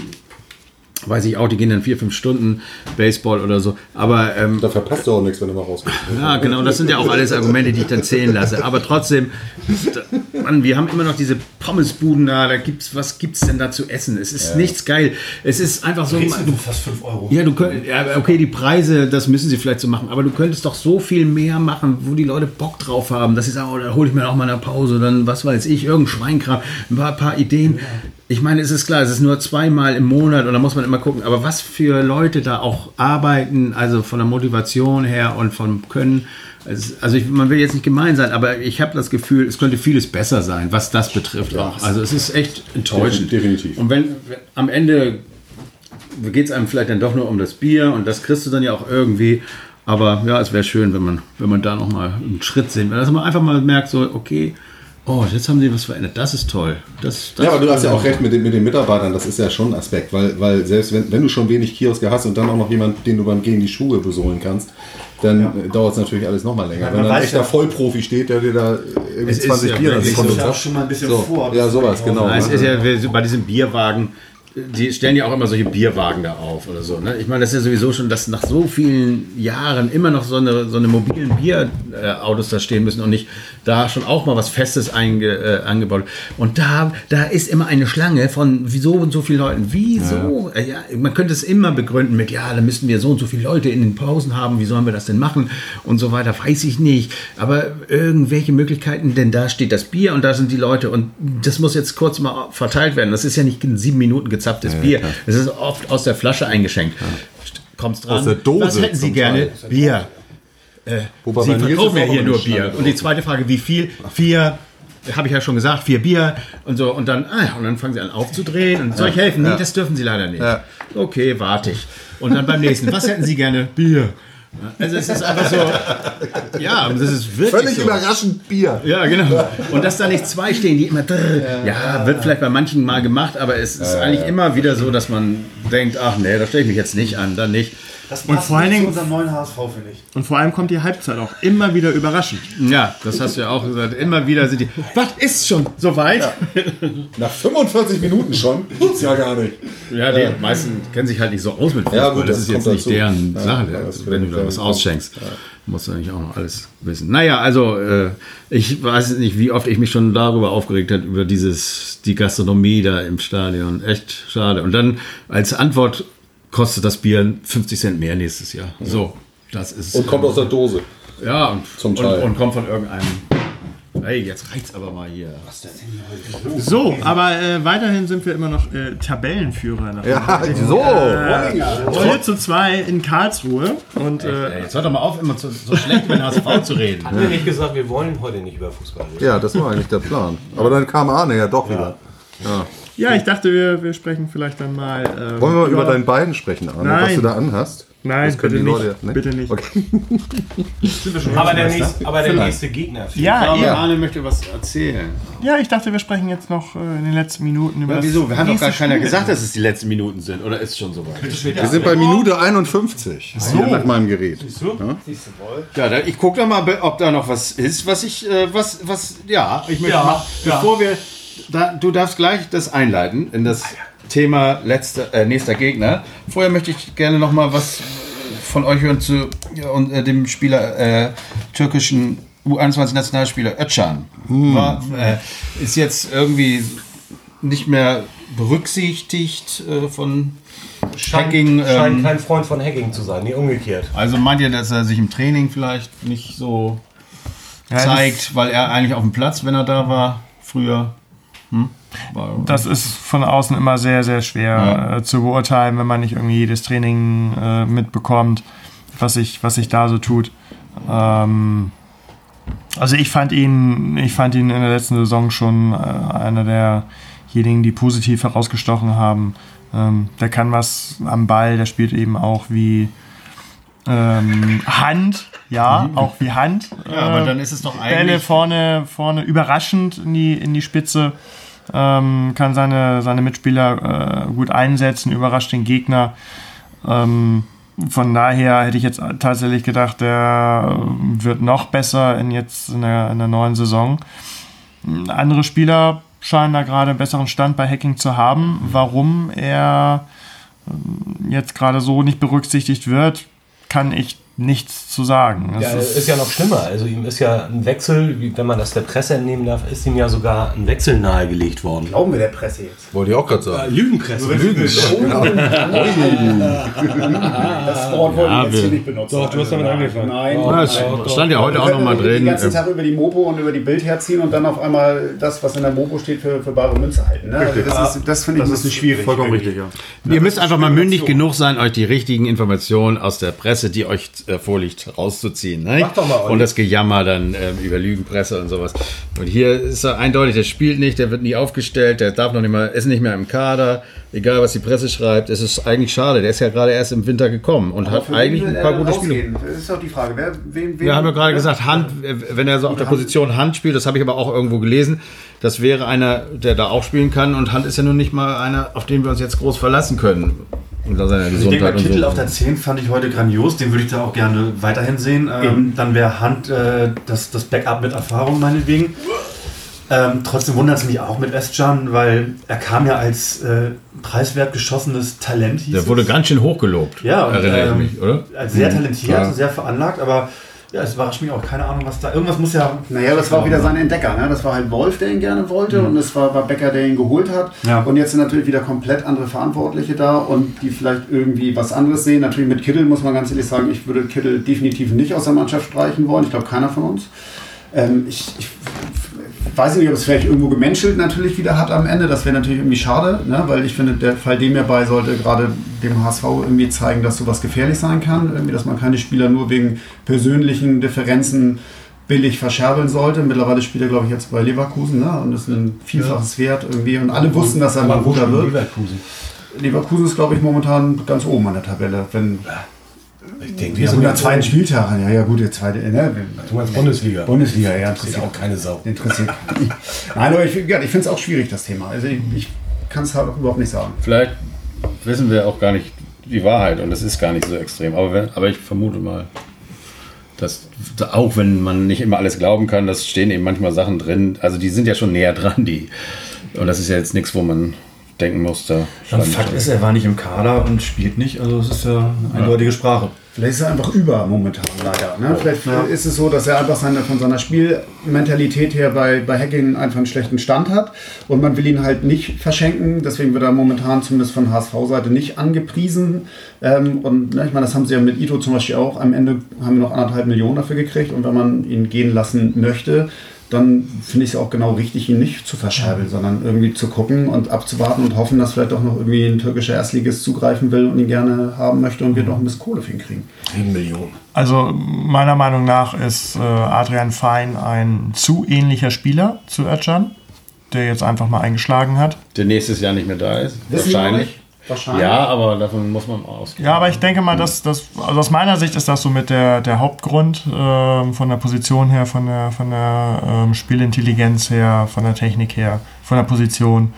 weiß ich auch, die gehen dann vier, fünf Stunden, Baseball oder so. Aber ähm, Da verpasst du auch nichts, wenn du mal rausgehst. ja, genau, das sind ja auch alles Argumente, die ich dann zählen lasse. Aber trotzdem, Mann, wir haben immer noch diese Pommesbuden da, da gibt's, was gibt's denn da zu essen? Es ist nichts geil. Es ist einfach so. Redest du fast 5 Euro. Ja, du könnt, ja, okay, die Preise, das müssen sie vielleicht so machen, aber du könntest doch so viel mehr machen, wo die Leute Bock drauf haben, dass sie sagen, oh, da hole ich mir auch mal eine Pause, dann was weiß ich, irgendein Schweinkram, ein paar, paar Ideen. Ich meine, es ist klar, es ist nur zweimal im Monat und da muss man immer gucken, aber was für Leute da auch arbeiten, also von der Motivation her und vom Können. Es- Also ich, man will jetzt nicht gemein sein, aber ich habe das Gefühl, es könnte vieles besser sein, was das betrifft auch. Also es ist echt enttäuschend. Definitiv. Und wenn, wenn am Ende geht es einem vielleicht dann doch nur um das Bier und das kriegst du dann ja auch irgendwie. Aber ja, es wäre schön, wenn man, wenn man da noch mal einen Schritt sehen würde. Dass man einfach mal merkt, so, okay, Oh, jetzt haben sie was verändert. Das ist toll. Das, das Ja, aber du hast ja auch recht mit den, mit den Mitarbeitern, das ist ja schon ein Aspekt, weil, weil selbst wenn, wenn du schon wenig Kioske hast und dann auch noch jemand, den du beim Gehen die Schuhe besohlen kannst, dann dauert es natürlich alles nochmal länger. Ja, wenn dann ein echter ja- Vollprofi steht, der dir da irgendwie Es ist 20 ja Bier wirklich Sekunde so. schon mal ein bisschen So, vor. ja, sowas, genau. Na, es ist ja bei diesem Bierwagen, die stellen ja auch immer solche Bierwagen da auf oder so. Ne? Ich meine, das ist ja sowieso schon, dass nach so vielen Jahren immer noch so eine, so eine mobilen Bierautos da stehen müssen und nicht da schon auch mal was Festes einge, äh, angebaut. Und da, da ist immer eine Schlange von so und so vielen Leuten. Wieso? Ja. Ja, man könnte es immer begründen mit, ja, da müssten wir so und so viele Leute in den Pausen haben, wie sollen wir das denn machen und so weiter, weiß ich nicht. Aber irgendwelche Möglichkeiten, denn da steht das Bier und da sind die Leute und das muss jetzt kurz mal verteilt werden. Das ist ja nicht in sieben Minuten gezapftes Bier. Es ist oft aus der Flasche eingeschenkt. Kommt's dran. Aus der Dose Was hätten Sie gerne? Teil. Bier. Äh, Wobei Sie verkaufen ja hier nur Bier. Und die zweite Frage, wie viel? Vier, habe ich ja schon gesagt, vier Bier und so. Und dann, ah, und dann fangen sie an aufzudrehen. Und soll ich helfen? Nee, das dürfen sie leider nicht. Ja. Okay, warte ich. Und dann beim nächsten, was hätten Sie gerne? Bier. Also es ist einfach so, ja, das ist wirklich Völlig so. überraschend Bier. Ja, genau. Und dass da nicht zwei stehen, die immer drrr, ja, wird vielleicht bei manchen mal gemacht, aber es ist eigentlich immer wieder so, dass man denkt, ach nee, da stelle ich mich jetzt nicht an, dann nicht. Das Und passt vor allen nicht zu Dingen- unserem neuen HSV, finde ich. Und vor allem kommt die Halbzeit auch immer wieder überraschend. Ja, das hast du ja auch gesagt. Immer wieder sind die. Was ist schon soweit? Nach 45 Minuten schon? Gibt's ja gar nicht. Ja, die meisten kennen sich halt nicht so aus mit Fußball. Ja, gut, das, das ist jetzt kommt nicht dazu. deren Ja, Sache. ja, wenn du da was ausschenkst, musst du eigentlich auch noch alles wissen. Naja, also äh, ich weiß nicht, wie oft ich mich schon darüber aufgeregt habe, über dieses, die Gastronomie da im Stadion. Echt schade. Und dann als Antwort kostet das Bier 50 Cent mehr nächstes Jahr. So, das ist. Und kommt aus der Dose. ja, und, Zum und, Teil. und kommt von irgendeinem. Hey, jetzt reicht's aber mal hier. So, aber äh, weiterhin sind wir immer noch äh, Tabellenführer. Nach Ja, so. 4 zu 2 in Karlsruhe. Und äh, Ey, jetzt hört doch mal auf, immer zu, so schlecht über den HSV zu reden. Haben wir nicht gesagt, wir wollen heute nicht über Fußball reden? Ja, das war eigentlich der Plan. Aber dann kam Arne ja doch wieder. ja, ich dachte, wir, wir sprechen vielleicht dann mal. Äh, Wollen wir mal über deinen beiden sprechen, Arne, was Nein. du da anhast? Nein, Das können bitte die nicht. Ne? Bitte nicht. Okay. Aber der, nächste, aber der nächste Gegner. Ja, ja, Arne möchte was erzählen. ja, ich dachte, wir sprechen jetzt noch äh, in den letzten Minuten über Ja, wieso? Wir haben doch gar keiner gesagt, dass es die letzten Minuten sind. Oder ist es schon soweit? Wir sind bei Minute 51. So. Hier nach meinem Gerät. Ja, da, ich gucke doch mal, ob da noch was ist, was ich, äh, was, was, ja, ich möchte Ja, mal, ja. bevor wir, da, du darfst gleich das einleiten in das Thema letzter, äh, nächster Gegner. Vorher möchte ich gerne noch mal was von euch hören zu ja, und, äh, dem Spieler, äh, türkischen U21-Nationalspieler Özcan. War, äh, ist jetzt irgendwie nicht mehr berücksichtigt äh, von Hacking. Scheint Ähm, kein Freund von Hacking zu sein, nee, umgekehrt. also meint ihr, dass er sich im Training vielleicht nicht so Ja, zeigt, weil er eigentlich auf dem Platz, wenn er da war, früher. Hm? Das ist von außen immer sehr, sehr schwer äh, zu beurteilen, wenn man nicht irgendwie jedes Training äh, mitbekommt, was sich, was sich da so tut. Ähm, also ich fand ihn, ich fand ihn in der letzten Saison schon äh, einer derjenigen, die positiv herausgestochen haben. Ähm, der kann was am Ball, der spielt eben auch wie ähm, Hand, ja, auch wie Hand. ja, aber Äh, dann ist es doch Bälle eigentlich. vorne, vorne überraschend in die, in die Spitze, ähm, kann seine, seine Mitspieler äh, gut einsetzen, überrascht den Gegner. Ähm, von daher hätte ich jetzt tatsächlich gedacht, der wird noch besser in jetzt in der, in der neuen Saison. Andere Spieler scheinen da gerade einen besseren Stand bei Hacking zu haben. Warum er ähm, jetzt gerade so nicht berücksichtigt wird, kann ich nichts zu sagen. Das Ja, ist, ja noch schlimmer. Also ihm ist ja ein Wechsel, wenn man das der Presse entnehmen darf, ist ihm ja sogar ein Wechsel nahegelegt worden. Glauben wir der Presse jetzt? Wollte ich auch gerade sagen. Lügenpresse. Das Wort wollte Ja, ich jetzt wir- hier nicht benutzen. Doch, du hast damit angefangen. Nein. Ja, es stand ja heute auch noch mal Den drin. ganzen äh, Tag über die Mopo und über die Bild herziehen und dann auf einmal das, was in der Mopo steht, für, für bare Münze halten. Ne? Also das, ist, das finde ich Das ist schwierig. Vollkommen richtig, ja. Ihr müsst einfach mal mündig genug sein, euch die richtigen Informationen aus der Presse, die euch äh, vorliegt, rauszuziehen. Ne? Mach doch mal, Olli. Und das Gejammer dann ähm, über Lügenpresse und sowas. Und hier ist er eindeutig, der spielt nicht, der wird nie aufgestellt, der darf noch nicht mal, ist nicht mehr im Kader. egal was die Presse schreibt, es ist eigentlich schade. Der ist ja gerade erst im Winter gekommen und hat eigentlich ein paar gute Spiele. Das ist doch die Frage. Wer, wen, wen, Wir haben ja gerade gesagt, Hand, äh, wenn er so auf der Position Hand spielt, das habe ich aber auch irgendwo gelesen, das wäre einer, der da auch spielen kann und Hand ist ja nun nicht mal einer, auf den wir uns jetzt groß verlassen können. Unter seiner Ich denke, Gesundheit der und Kittel so. auf der 10 fand ich heute grandios. Den würde ich da auch gerne weiterhin sehen. Ähm, dann wäre Hand äh, das, das Backup mit Erfahrung meinetwegen. Ähm, trotzdem wundert es mich auch mit Özcan, weil er kam ja als äh, preiswert geschossenes Talent. Hieß Der wurde es. ganz schön hochgelobt, ja, und, erinnere ähm, ich mich, oder? Als sehr Mhm, talentiert, klar. sehr veranlagt, aber ja, es überrascht mich auch. Keine Ahnung, was da. Irgendwas muss ja. Naja, das war auch wieder sein Entdecker. Ne? Das war halt Wolf, der ihn gerne wollte und es war, war Becker, der ihn geholt hat. Ja. Und jetzt sind natürlich wieder komplett andere Verantwortliche da und die vielleicht irgendwie was anderes sehen. Natürlich mit Kittel muss man ganz ehrlich sagen, ich würde Kittel definitiv nicht aus der Mannschaft streichen wollen. Ich glaube, keiner von uns. Ähm, ich, ich weiß nicht, ob es vielleicht irgendwo gemenschelt natürlich wieder hat am Ende. Das wäre natürlich irgendwie schade, ne? weil ich finde, der Fall dem bei sollte gerade dem HSV irgendwie zeigen, dass sowas gefährlich sein kann. Irgendwie, dass man keine Spieler nur wegen persönlichen Differenzen billig verscherbeln sollte. Mittlerweile spielt er, glaube ich, jetzt bei Leverkusen ne? und das ist ein Vielfaches wert irgendwie. Und alle wussten, dass er mal guter wird. Leverkusen? Leverkusen ist, glaube ich, momentan ganz oben an der Tabelle. Wenn Ich denke, wir sind sind am zweiten Spieltag. Ja, ja, gut, der zweite. Ne? Du meinst Bundesliga. Bundesliga, ja. Interessiert auch keine Sau. Interessiert. Nein, aber ich, ja, ich finde es auch schwierig, das Thema. Also ich, ich kann es halt auch überhaupt nicht sagen. Vielleicht wissen wir auch gar nicht die Wahrheit und es ist gar nicht so extrem. Aber, wenn, aber ich vermute mal, dass auch wenn man nicht immer alles glauben kann, das stehen eben manchmal Sachen drin. Also die sind ja schon näher dran, die. Und das ist ja jetzt nichts, wo man denken muss, da. Und Fakt ist, er war nicht im Kader und spielt nicht. Also es ist ja eine eindeutige Sprache. Vielleicht ist er einfach über momentan leider. Ne? Vielleicht ist es so, dass er einfach seine, von seiner Spielmentalität her bei, bei Hacking einfach einen schlechten Stand hat und man will ihn halt nicht verschenken. Deswegen wird er momentan zumindest von HSV-Seite nicht angepriesen. Ähm, und ne, ich meine, das haben sie ja mit Ito zum Beispiel auch. Am Ende haben wir noch anderthalb Millionen dafür gekriegt und wenn man ihn gehen lassen möchte, dann finde ich es auch genau richtig, ihn nicht zu verscherbeln, sondern irgendwie zu gucken und abzuwarten und hoffen, dass vielleicht doch noch irgendwie ein türkischer Erstligist zugreifen will und ihn gerne haben möchte und wir doch ein bisschen Kohle für ihn kriegen. 7 Millionen. Also meiner Meinung nach ist äh, Adrian Fein ein zu ähnlicher Spieler zu Özcan, der jetzt einfach mal eingeschlagen hat. Der nächstes Jahr nicht mehr da ist. Wissen wir noch wahrscheinlich. Wahrscheinlich. Ja, aber davon muss man ausgehen. Ja, aber ich denke mal, dass das, also aus meiner Sicht ist das so mit der, der Hauptgrund ähm, von der Position her, von der, von der ähm, Spielintelligenz her, von der Technik her, von der Position.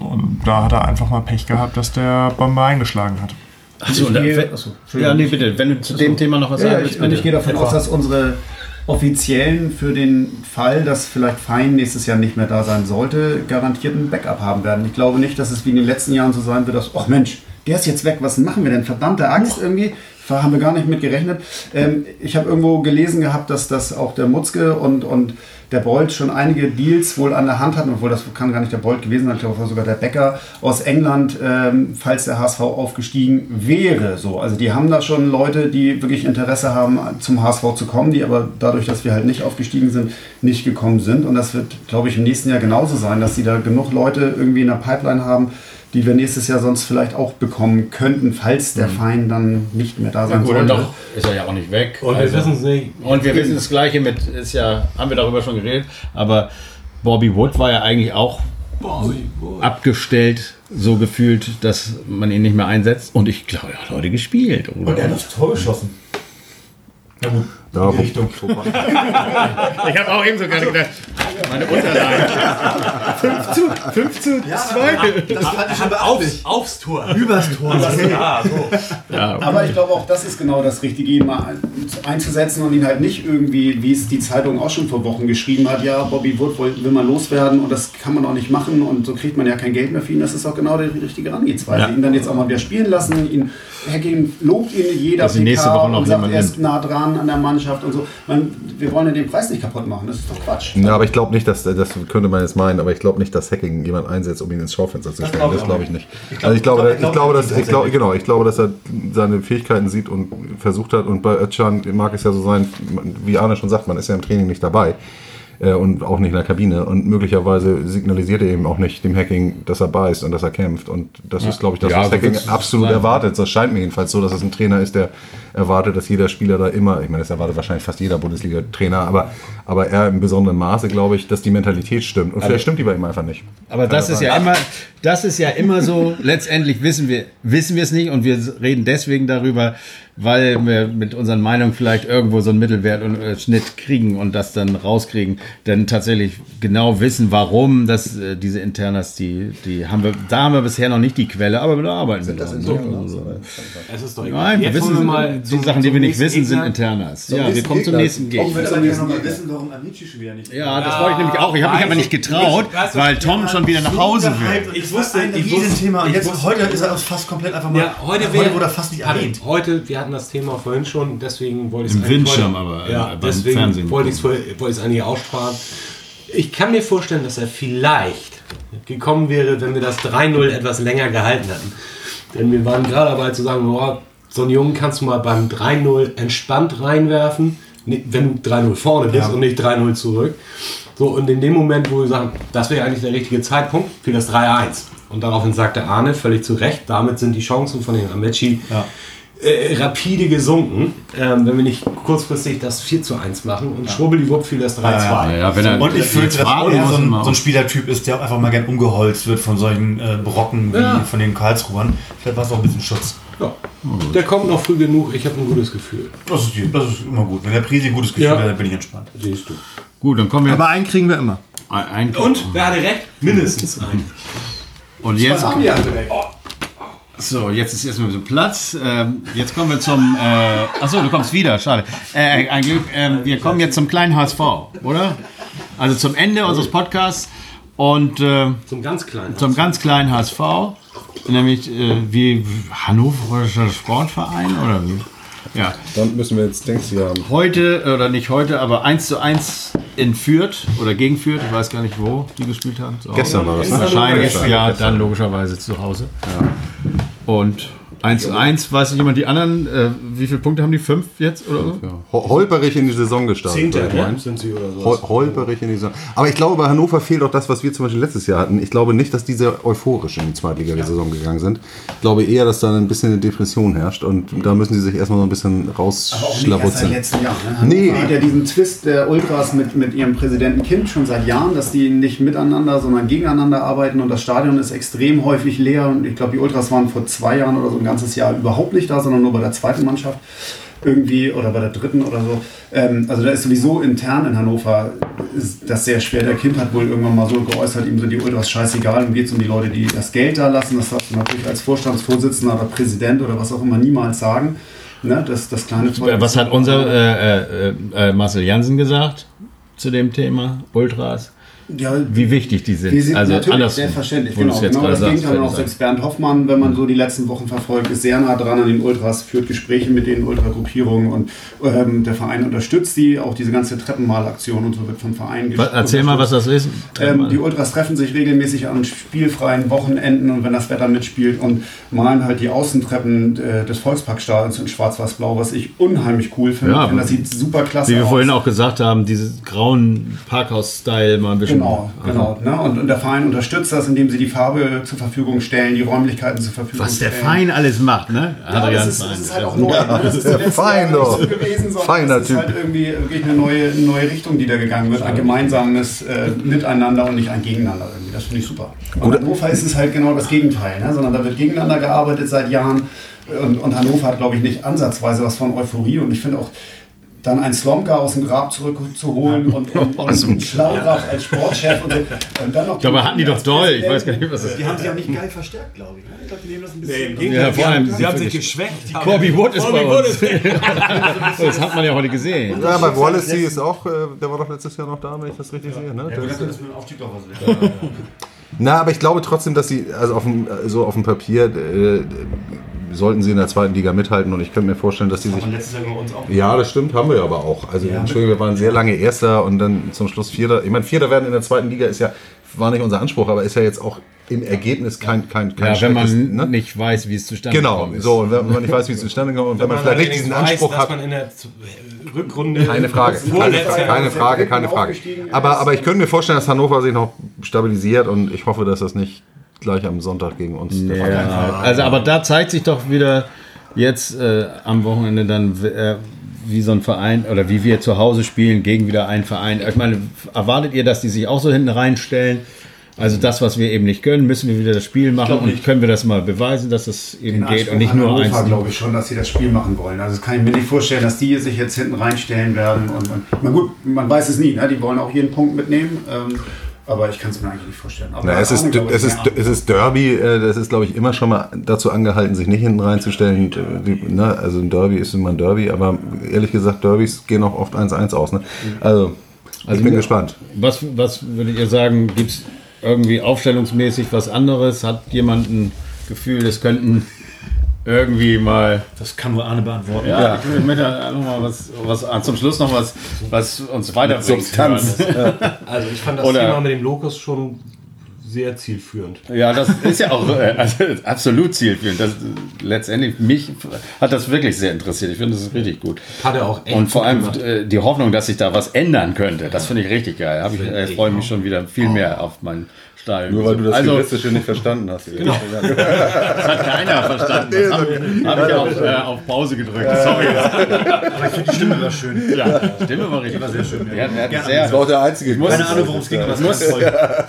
Und da hat er einfach mal Pech gehabt, dass der Bombe eingeschlagen hat. Achso, Ich wenn- achso, ja, nee, bitte. Wenn du zu dem Thema noch was Ja, sagen ich, willst, und bitte. ich gehe davon aus, dass unsere Offiziellen für den Fall, dass vielleicht Fein nächstes Jahr nicht mehr da sein sollte, garantiert ein Backup haben werden. Ich glaube nicht, dass es wie in den letzten Jahren so sein wird, dass, ach Mensch, der ist jetzt weg, was machen wir denn? Verdammte Angst irgendwie. Da haben wir gar nicht mit gerechnet. Ähm, ich habe irgendwo gelesen gehabt, dass das auch der Mutzke und, und der Bolt schon einige Deals wohl an der Hand hatten, obwohl das kann gar nicht der Bolt gewesen sein, ich glaube, war sogar der Bäcker aus England, ähm, falls der HSV aufgestiegen wäre. So. Also die haben da schon Leute, die wirklich Interesse haben, zum HSV zu kommen, die aber dadurch, dass wir halt nicht aufgestiegen sind, nicht gekommen sind. Und das wird, glaube ich, im nächsten Jahr genauso sein, dass sie da genug Leute irgendwie in der Pipeline haben, die wir nächstes Jahr sonst vielleicht auch bekommen könnten, falls der Feind dann nicht mehr da sein Gut, und sollte. doch ist er ja auch nicht weg. Und wir Also- wissen es nicht. Und wir wissen das Gleiche mit, ist ja, haben wir darüber schon geredet, aber Bobby Wood war ja eigentlich auch abgestellt, so gefühlt, dass man ihn nicht mehr einsetzt. Und ich glaube, er hat heute gespielt. Oder? Und er hat das Tor geschossen. Na gut, Ja, in die Richtung. ich habe auch eben so gerade gedacht, meine Unterlagen. 5 zu, 5 zu 2. Das fand ich schon Aufs, aufs Tor. Übers Tor. Ja, so. Ja, Aber ich glaube auch, das ist genau das Richtige, ihn mal ein- einzusetzen und ihn halt nicht irgendwie, wie es die Zeitung auch schon vor Wochen geschrieben hat, ja, Bobby Wood will, will man loswerden und das kann man auch nicht machen und so kriegt man ja kein Geld mehr für ihn. Das ist auch genau die richtige Herangehensweise. Ja. Ihn dann jetzt auch mal wieder spielen lassen, ihn Hacking lobt ihn jeder Dass sie nächste Woche noch und sagt, er ist nah dran an der Mannschaft und so. Man, wir wollen ja den Preis nicht kaputt machen, das ist doch Quatsch. Ja, aber ich glaube nicht, dass, das könnte man jetzt meinen, aber ich glaube nicht, dass Hacking jemand einsetzt, um ihn ins Schaufenster zu stellen. Das glaube ich nicht. Ich glaub- also ich glaube, ich ich glaub- glaube, dass, ich glaube, genau, ich glaube, dass er seine Fähigkeiten sieht und versucht hat. Und bei Özcan mag es ja so sein, wie Arne schon sagt, man ist ja im Training nicht dabei. Äh, und auch nicht in der Kabine. Und möglicherweise signalisiert er eben auch nicht dem Hacking, dass er beißt und dass er kämpft. Und das ist, glaube ich, das, Ja, was so Hacking absolut sein. erwartet. Das scheint mir jedenfalls so, dass es ein Trainer ist, der erwartet, dass jeder Spieler da immer, ich meine, das erwartet wahrscheinlich fast jeder Bundesliga-Trainer, aber, aber er im besonderen Maße, glaube ich, dass die Mentalität stimmt. Und vielleicht stimmt die bei ihm einfach nicht. Aber das ist ja immer, das ist ja immer so, letztendlich wissen wir, wissen wir es nicht und wir reden deswegen darüber, weil wir mit unseren Meinungen vielleicht irgendwo so einen Mittelwert und äh, Schnitt kriegen und das dann rauskriegen, denn tatsächlich genau wissen, warum das, äh, diese Internas, die, die haben wir, da haben wir bisher noch nicht die Quelle, aber da arbeiten wir dran. ne? Also, Es ist doch Nein, wir Jetzt wissen, wir mal die zum- Sachen, die wir nicht nächsten wissen, sind Gegner. Internas. Ja, wir kommen zum nächsten Gegner. Ich würde aber gerne noch mal wissen, warum Amici schon wieder nicht Ja, das wollte ich nämlich auch. Ich habe mich aber nicht getraut, weil Tom schon wieder nach Hause will. Ich wusste, ich wusste-. Und ich jetzt, wusste- heute ist er fast komplett einfach mal. Ja, heute, wurde er fast nicht erwähnt. Heute, wir hatten das Thema vorhin schon, deswegen wollte ich es Im eigentlich Windschirm heute- aber, äh, Ja, beim deswegen Fernsehen wollte ich es wollte eigentlich aussparen. Ich kann mir vorstellen, dass er vielleicht gekommen wäre, wenn wir das 3-0 etwas länger gehalten hätten. Denn wir waren gerade dabei zu sagen, boah, so einen Jungen kannst du mal beim 3-0 entspannt reinwerfen, wenn du 3-0 vorne bist Ja. und nicht 3-0 zurück. So, und in dem Moment, wo wir sagen, das wäre eigentlich der richtige Zeitpunkt für das 3-1. Und daraufhin sagte Arne völlig zu Recht, damit sind die Chancen von den Amici Ja. Äh, rapide gesunken, ähm, wenn wir nicht kurzfristig das 4 zu 1 machen und schwuppdiwupp fiel das 3-2. Ja, ja, wenn er Und ich fürchte, dass er muss, so ein, so ein Spielertyp ist, der auch einfach mal gern umgeholzt wird von solchen äh, Brocken wie Ja. von den Karlsruhern. Vielleicht war es auch ein bisschen Schutz. Ja. Der kommt noch früh genug, ich habe ein gutes Gefühl. Das ist, das ist immer gut. Wenn der Prisi ein gutes Gefühl Ja. hat, dann bin ich entspannt. Siehst du. Gut, dann kommen wir Aber einen kriegen wir immer. ein, ein Und, wer hatte recht? Mindestens ein. und jetzt hatte recht. So, jetzt ist erstmal so Platz. Ähm, jetzt kommen wir zum äh, Achso, du kommst wieder, schade. Äh, ein Glück, ähm, wir kommen jetzt zum kleinen HSV, oder? Also zum Ende unseres Podcasts und äh, Zum ganz kleinen. zum ganz kleinen HSV, nämlich äh, wie Hannoverischer Sportverein oder wie? Ja, Dann müssen wir jetzt, denkst du ja, heute, oder nicht heute, aber 1 zu 1 in Fürth oder gegen Fürth, ich weiß gar nicht, wo die gespielt haben. Gestern war das. Wahrscheinlich, ja, dann logischerweise zu Hause. Und 1 zu 1, weiß nicht jemand die anderen, äh, wie viele Punkte haben die? Fünf jetzt oder so? Ja. Ho- Holperig in die Saison gestartet. Zehnter, ne? Sind sie oder so. Hol holperig in die Saison. Aber ich glaube, bei Hannover fehlt auch das, was wir zum Beispiel letztes Jahr hatten. Ich glaube nicht, dass diese euphorisch in die Zweitliga-Saison gegangen sind. Ich glaube eher, dass da ein bisschen eine Depression herrscht und da müssen sie sich erstmal so ein bisschen Aber auch nicht erst seit rausschlabuzeln. letzten Jahren. Ne? Nee. hat ja diesen Twist der Ultras mit, mit ihrem Präsidenten Kind schon seit Jahren, dass die nicht miteinander, sondern gegeneinander arbeiten und das Stadion ist extrem häufig leer und ich glaube, die Ultras waren vor zwei Jahren oder so ganzes Jahr überhaupt nicht da, sondern nur bei der zweiten Mannschaft irgendwie oder bei der dritten oder so. Ähm, also da ist sowieso intern in Hannover das sehr schwer. Der Kind hat wohl irgendwann mal so geäußert, ihm sind die Ultras scheißegal, ihm geht es um die Leute, die das Geld da lassen. Das darfst du natürlich als Vorstandsvorsitzender oder Präsident oder was auch immer niemals sagen. Ne? Das, das kleine Volk- Was hat unser äh, äh, äh, Marcel Jansen gesagt zu dem Thema Ultras? Ja, Wie wichtig die sind. wir sind also natürlich selbstverständlich. Genau, genau das Gegenteil auch selbst Bernd Hoffmann, wenn man so die letzten Wochen verfolgt, ist sehr nah dran an den Ultras, führt Gespräche mit den Ultragruppierungen und ähm, der Verein unterstützt sie. Auch diese ganze Treppenmalaktion und so wird vom Verein Was- Erzähl mal, was das ist. Ähm, die Ultras treffen sich regelmäßig an spielfreien Wochenenden und wenn das Wetter mitspielt und malen halt die Außentreppen äh, des Volksparkstadions in schwarz-weiß-blau, was ich unheimlich cool finde. Ja, ich finde, das sieht super klasse Wie wir aus. vorhin auch gesagt haben, dieses grauen Parkhaus-Style mal ein bisschen. Genau, genau. Ne? Und, und der Verein unterstützt das, indem sie die Farbe zur Verfügung stellen, die Räumlichkeiten zur Verfügung Was der stellen. Verein alles macht, ne? Ja, das ist, das ist halt auch neu. ne? Das ist der Jahr doch. so gewesen, Feiner das ist halt irgendwie wirklich eine neue, neue Richtung, die da gegangen wird. Ein gemeinsames äh, Miteinander und nicht ein Gegeneinander irgendwie. Das finde ich super. Und in Hannover ist es halt genau das Gegenteil, ne? sondern da wird gegeneinander gearbeitet seit Jahren. Und, und Hannover hat, glaube ich, nicht ansatzweise was von Euphorie. Und ich finde auch, dann einen Slomka aus dem Grab zurückzuholen und, und, und einen Schlaudraff als Sportchef und, so. und dann noch Dabei hatten die doch doll. Ich weiß gar nicht, was das ist. Die haben sich auch nicht geil verstärkt, glaube ich. ne? Ich glaube, die nehmen das ein bisschen. Ja, vor allem, Sie haben sich geschwächt. Corby Wood ist bei Corby Wood uns. das hat man ja heute gesehen. Ja, bei Wallacey ist auch, äh, der war doch letztes Jahr noch da, wenn ich das richtig sehe. Ne? Der ist, Das ist mit dem Aufstieg doch was wert. Na, aber ich glaube trotzdem, dass sie, also auf dem, so auf dem Papier, äh, sollten sie in der zweiten Liga mithalten und ich könnte mir vorstellen, dass sie sich. Letztes Jahr bei uns auch. Ja, das stimmt, haben wir aber auch. Also, Ja. Entschuldigung, wir waren sehr lange Erster und dann zum Schluss Vierter. Ich meine, Vierter werden in der zweiten Liga ist ja, war nicht unser Anspruch, aber ist ja jetzt auch im Ergebnis kein, kein, kein Ja, wenn man ne? nicht weiß, wie es zustande Genau, gekommen ist. so, und wenn man nicht weiß, wie es zustande kommt und wenn man vielleicht nicht diesen Anspruch dass hat. man in der Rückrunde Keine Frage, keine, keine Frage, keine Frage. Aber, aber ich könnte mir vorstellen, dass Hannover sich noch stabilisiert und ich hoffe, dass das nicht gleich am Sonntag gegen uns. Ja, also aber da zeigt sich doch wieder jetzt äh, am Wochenende dann, äh, wie so ein Verein oder wie wir zu Hause spielen gegen wieder einen Verein. Ich meine, erwartet ihr, dass die sich auch so hinten reinstellen? Also das, was wir eben nicht können, müssen wir wieder das Spiel machen und können wir das mal beweisen, dass das eben Den geht und Anspruch nicht an nur eins. glaube ich schon, dass sie das Spiel machen wollen. Also das kann ich mir nicht vorstellen, dass die sich jetzt hinten reinstellen werden. Und, und na gut, man weiß es nie. Ne? Die wollen auch jeden Punkt mitnehmen. Ähm, aber ich kann es mir eigentlich nicht vorstellen. Aber Na, es, ist, ich, es, ist, es ist Derby, äh, das ist, glaube ich, immer schon mal dazu angehalten, sich nicht hinten reinzustellen. Ne, also ein Derby ist immer ein Derby, aber ehrlich gesagt, Derbys gehen auch oft 1-1 aus. Ne? Also, ich bin mir- gespannt. Was, was würdet ihr sagen, gibt es irgendwie aufstellungsmäßig was anderes? Hat jemand ein Gefühl, es könnten irgendwie mal Das kann nur Arne beantworten. Ja, ich möchte noch mal was, was ah, zum Schluss noch was, was uns weiterbringt. Substanz. Also ich fand das Oder- Thema mit dem Lokus schon sehr zielführend. Ja, das ist ja auch äh, also, absolut zielführend. Das, letztendlich, mich hat das wirklich sehr interessiert. Ich finde das ist richtig gut. Hat er auch echt Und vor allem gemacht. äh, die Hoffnung, dass sich da was ändern könnte, das finde ich richtig geil. Ich äh, ich freue mich auch. schon wieder viel mehr auf mein Stadion. Nur weil du das also, Juristische nicht verstanden hast. Genau. das hat keiner verstanden. Das habe hab ich auf, äh, auf Pause gedrückt. Sorry. Aber ich finde die Stimme war schön. Ja, die Stimme war richtig. War sehr schön. Der hat sehr, Das war auch der einzige. muss- Keine Ahnung, worum es ging, aber muss.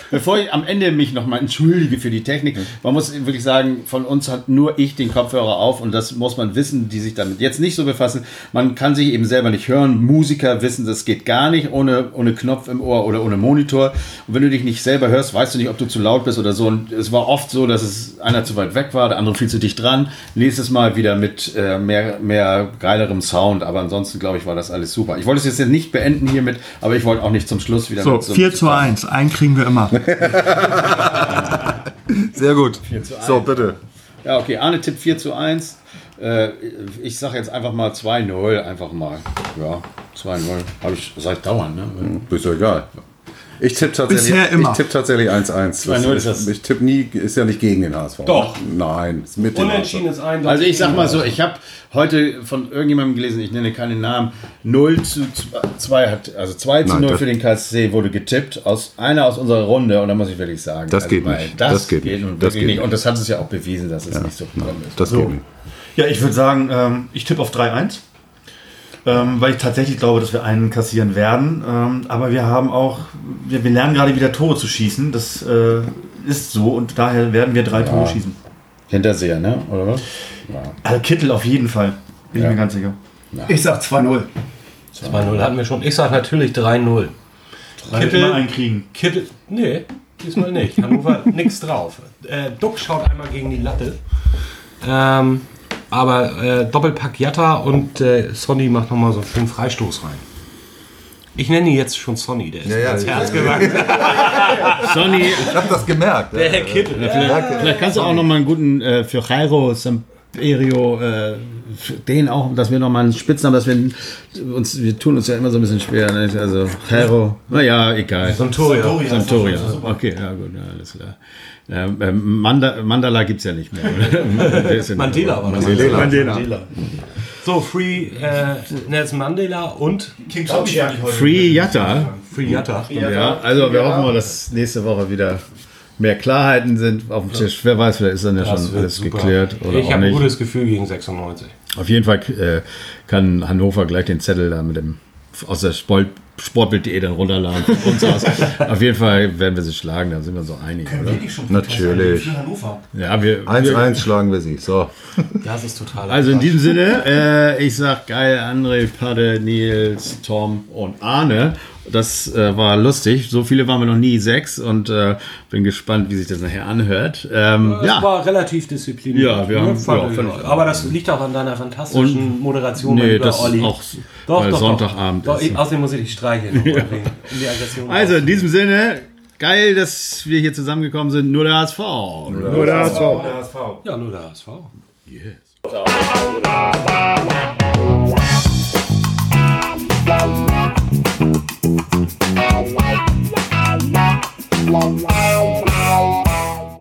Bevor ich am Ende mich nochmal entschuldige für die Technik, man muss wirklich sagen, von uns hat nur ich den Kopfhörer auf und das muss man wissen, die sich damit jetzt nicht so befassen. Man kann sich eben selber nicht hören. Musiker wissen, das geht gar nicht ohne, ohne Knopf im Ohr oder ohne Monitor. Und wenn du dich nicht selber hörst, weißt du nicht, ob du zu laut bist oder so. Und es war oft so, dass es einer zu weit weg war, der andere viel zu dicht dran. Nächstes Mal wieder mit äh, mehr, mehr geilerem Sound. Aber ansonsten, glaube ich, war das alles super. Ich wollte es jetzt nicht beenden hiermit, aber ich wollte auch nicht zum Schluss wieder So, mit so 4 zu 1. Einen kriegen wir immer. Sehr gut. So, bitte. Ja, okay, Arne tippt 4 zu 1. Äh, ich sage jetzt einfach mal 2-0, einfach mal. Ja, 2-0. Habe ich, sag ich dauernd, ne? Ist ja egal. Ich tippe tatsächlich, Bisher immer. Ich tippe tatsächlich 1-1. 2-0 ist das- Ich tippe nie, ist ja nicht gegen den HSV. Doch. Nein, ist mit dem Unentschieden ist eindeutig. Also ich sag mal so, ich habe heute von irgendjemandem gelesen, ich nenne keinen Namen, 0 zu 2 hat, also 2 zu Nein, 0 das- für den KSC wurde getippt, aus einer aus unserer Runde und da muss ich wirklich sagen, Das also geht nicht. Das, Das geht geht, nicht. und Das geht nicht. nicht. Und das hat es ja auch bewiesen, dass es nicht so gekommen ist. Das geht nicht. Ja, ich würde sagen, ähm, ich tippe auf 3-1. Ähm, weil ich tatsächlich glaube, dass wir einen kassieren werden. Ähm, aber wir haben auch, wir, wir lernen gerade wieder Tore zu schießen. Das äh, ist so und daher werden wir drei Tore schießen. Hinterseher, ne? Oder was? Also Kittel auf jeden Fall. Bin Ja. ich mir ganz sicher. Ich sag 2-0. 2-0 hatten wir schon. Ich sag natürlich 3-0. Weil wir Kittel- immer einen kriegen. Kittel, nee, diesmal nicht. Hannover nix drauf. Äh, Duck schaut einmal gegen die Latte. Ähm, aber äh, Doppelpack Jatta und äh, Sonny macht nochmal so einen schönen Freistoß rein. Ich nenne ihn jetzt schon Sonny, der ist Ja, ja, ans ja, Herz ja. gewachsen. Sonny, Ich habe das gemerkt. Der Herr Kittel. Vielleicht, vielleicht kannst du auch noch mal einen guten äh, für Jairo Samperio, äh, den auch, dass wir noch mal einen Spitznamen, dass wir uns, wir tun uns ja immer so ein bisschen schwer. Ne? Also Jairo, naja, egal. Santoria. Santoria. Okay, ja gut, ja, alles klar. Ja, ähm, Manda, Mandala gibt es ja nicht mehr. ja Mandela war das. Mandela. Mandela. So, Free äh, Nelson Mandela und King ich heute. Free Yatta. Free Jatta. Ja, also wir hoffen mal, dass nächste Woche wieder mehr Klarheiten sind auf dem Tisch. Wer weiß, vielleicht ist dann ja Das schon alles super. geklärt oder ich habe ein gutes Gefühl gegen 96. Auf jeden Fall äh, kann Hannover gleich den Zettel da mit dem aus der Sport, Sportbild.de dann runterladen von uns aus. Auf jeden Fall werden wir sie schlagen, da sind wir so einig, oder? Natürlich. Für Hannover. Ja, wir, wir 1-1 schlagen wir sie. So. Das ist total also in diesem Sinne, äh, ich sag geil, André, Padde, Nils, Tom und Arne. Das äh, war lustig. So viele waren wir noch nie, sechs. Und äh, bin gespannt, wie sich das nachher anhört. Ähm, Es ja, war relativ diszipliniert. Ja, wir ne, haben- fand ja, ich Aber das liegt auch an deiner fantastischen Moderation nee, über das Olli. auch, weil Sonntagabend Doch, ist. ich, außerdem muss ich dich streicheln. um die Aggression Also in diesem Sinne, geil, dass wir hier zusammengekommen sind. Nur der HSV. Nur der HSV. Der HSV. Ja, nur der HSV. Yes. Wow.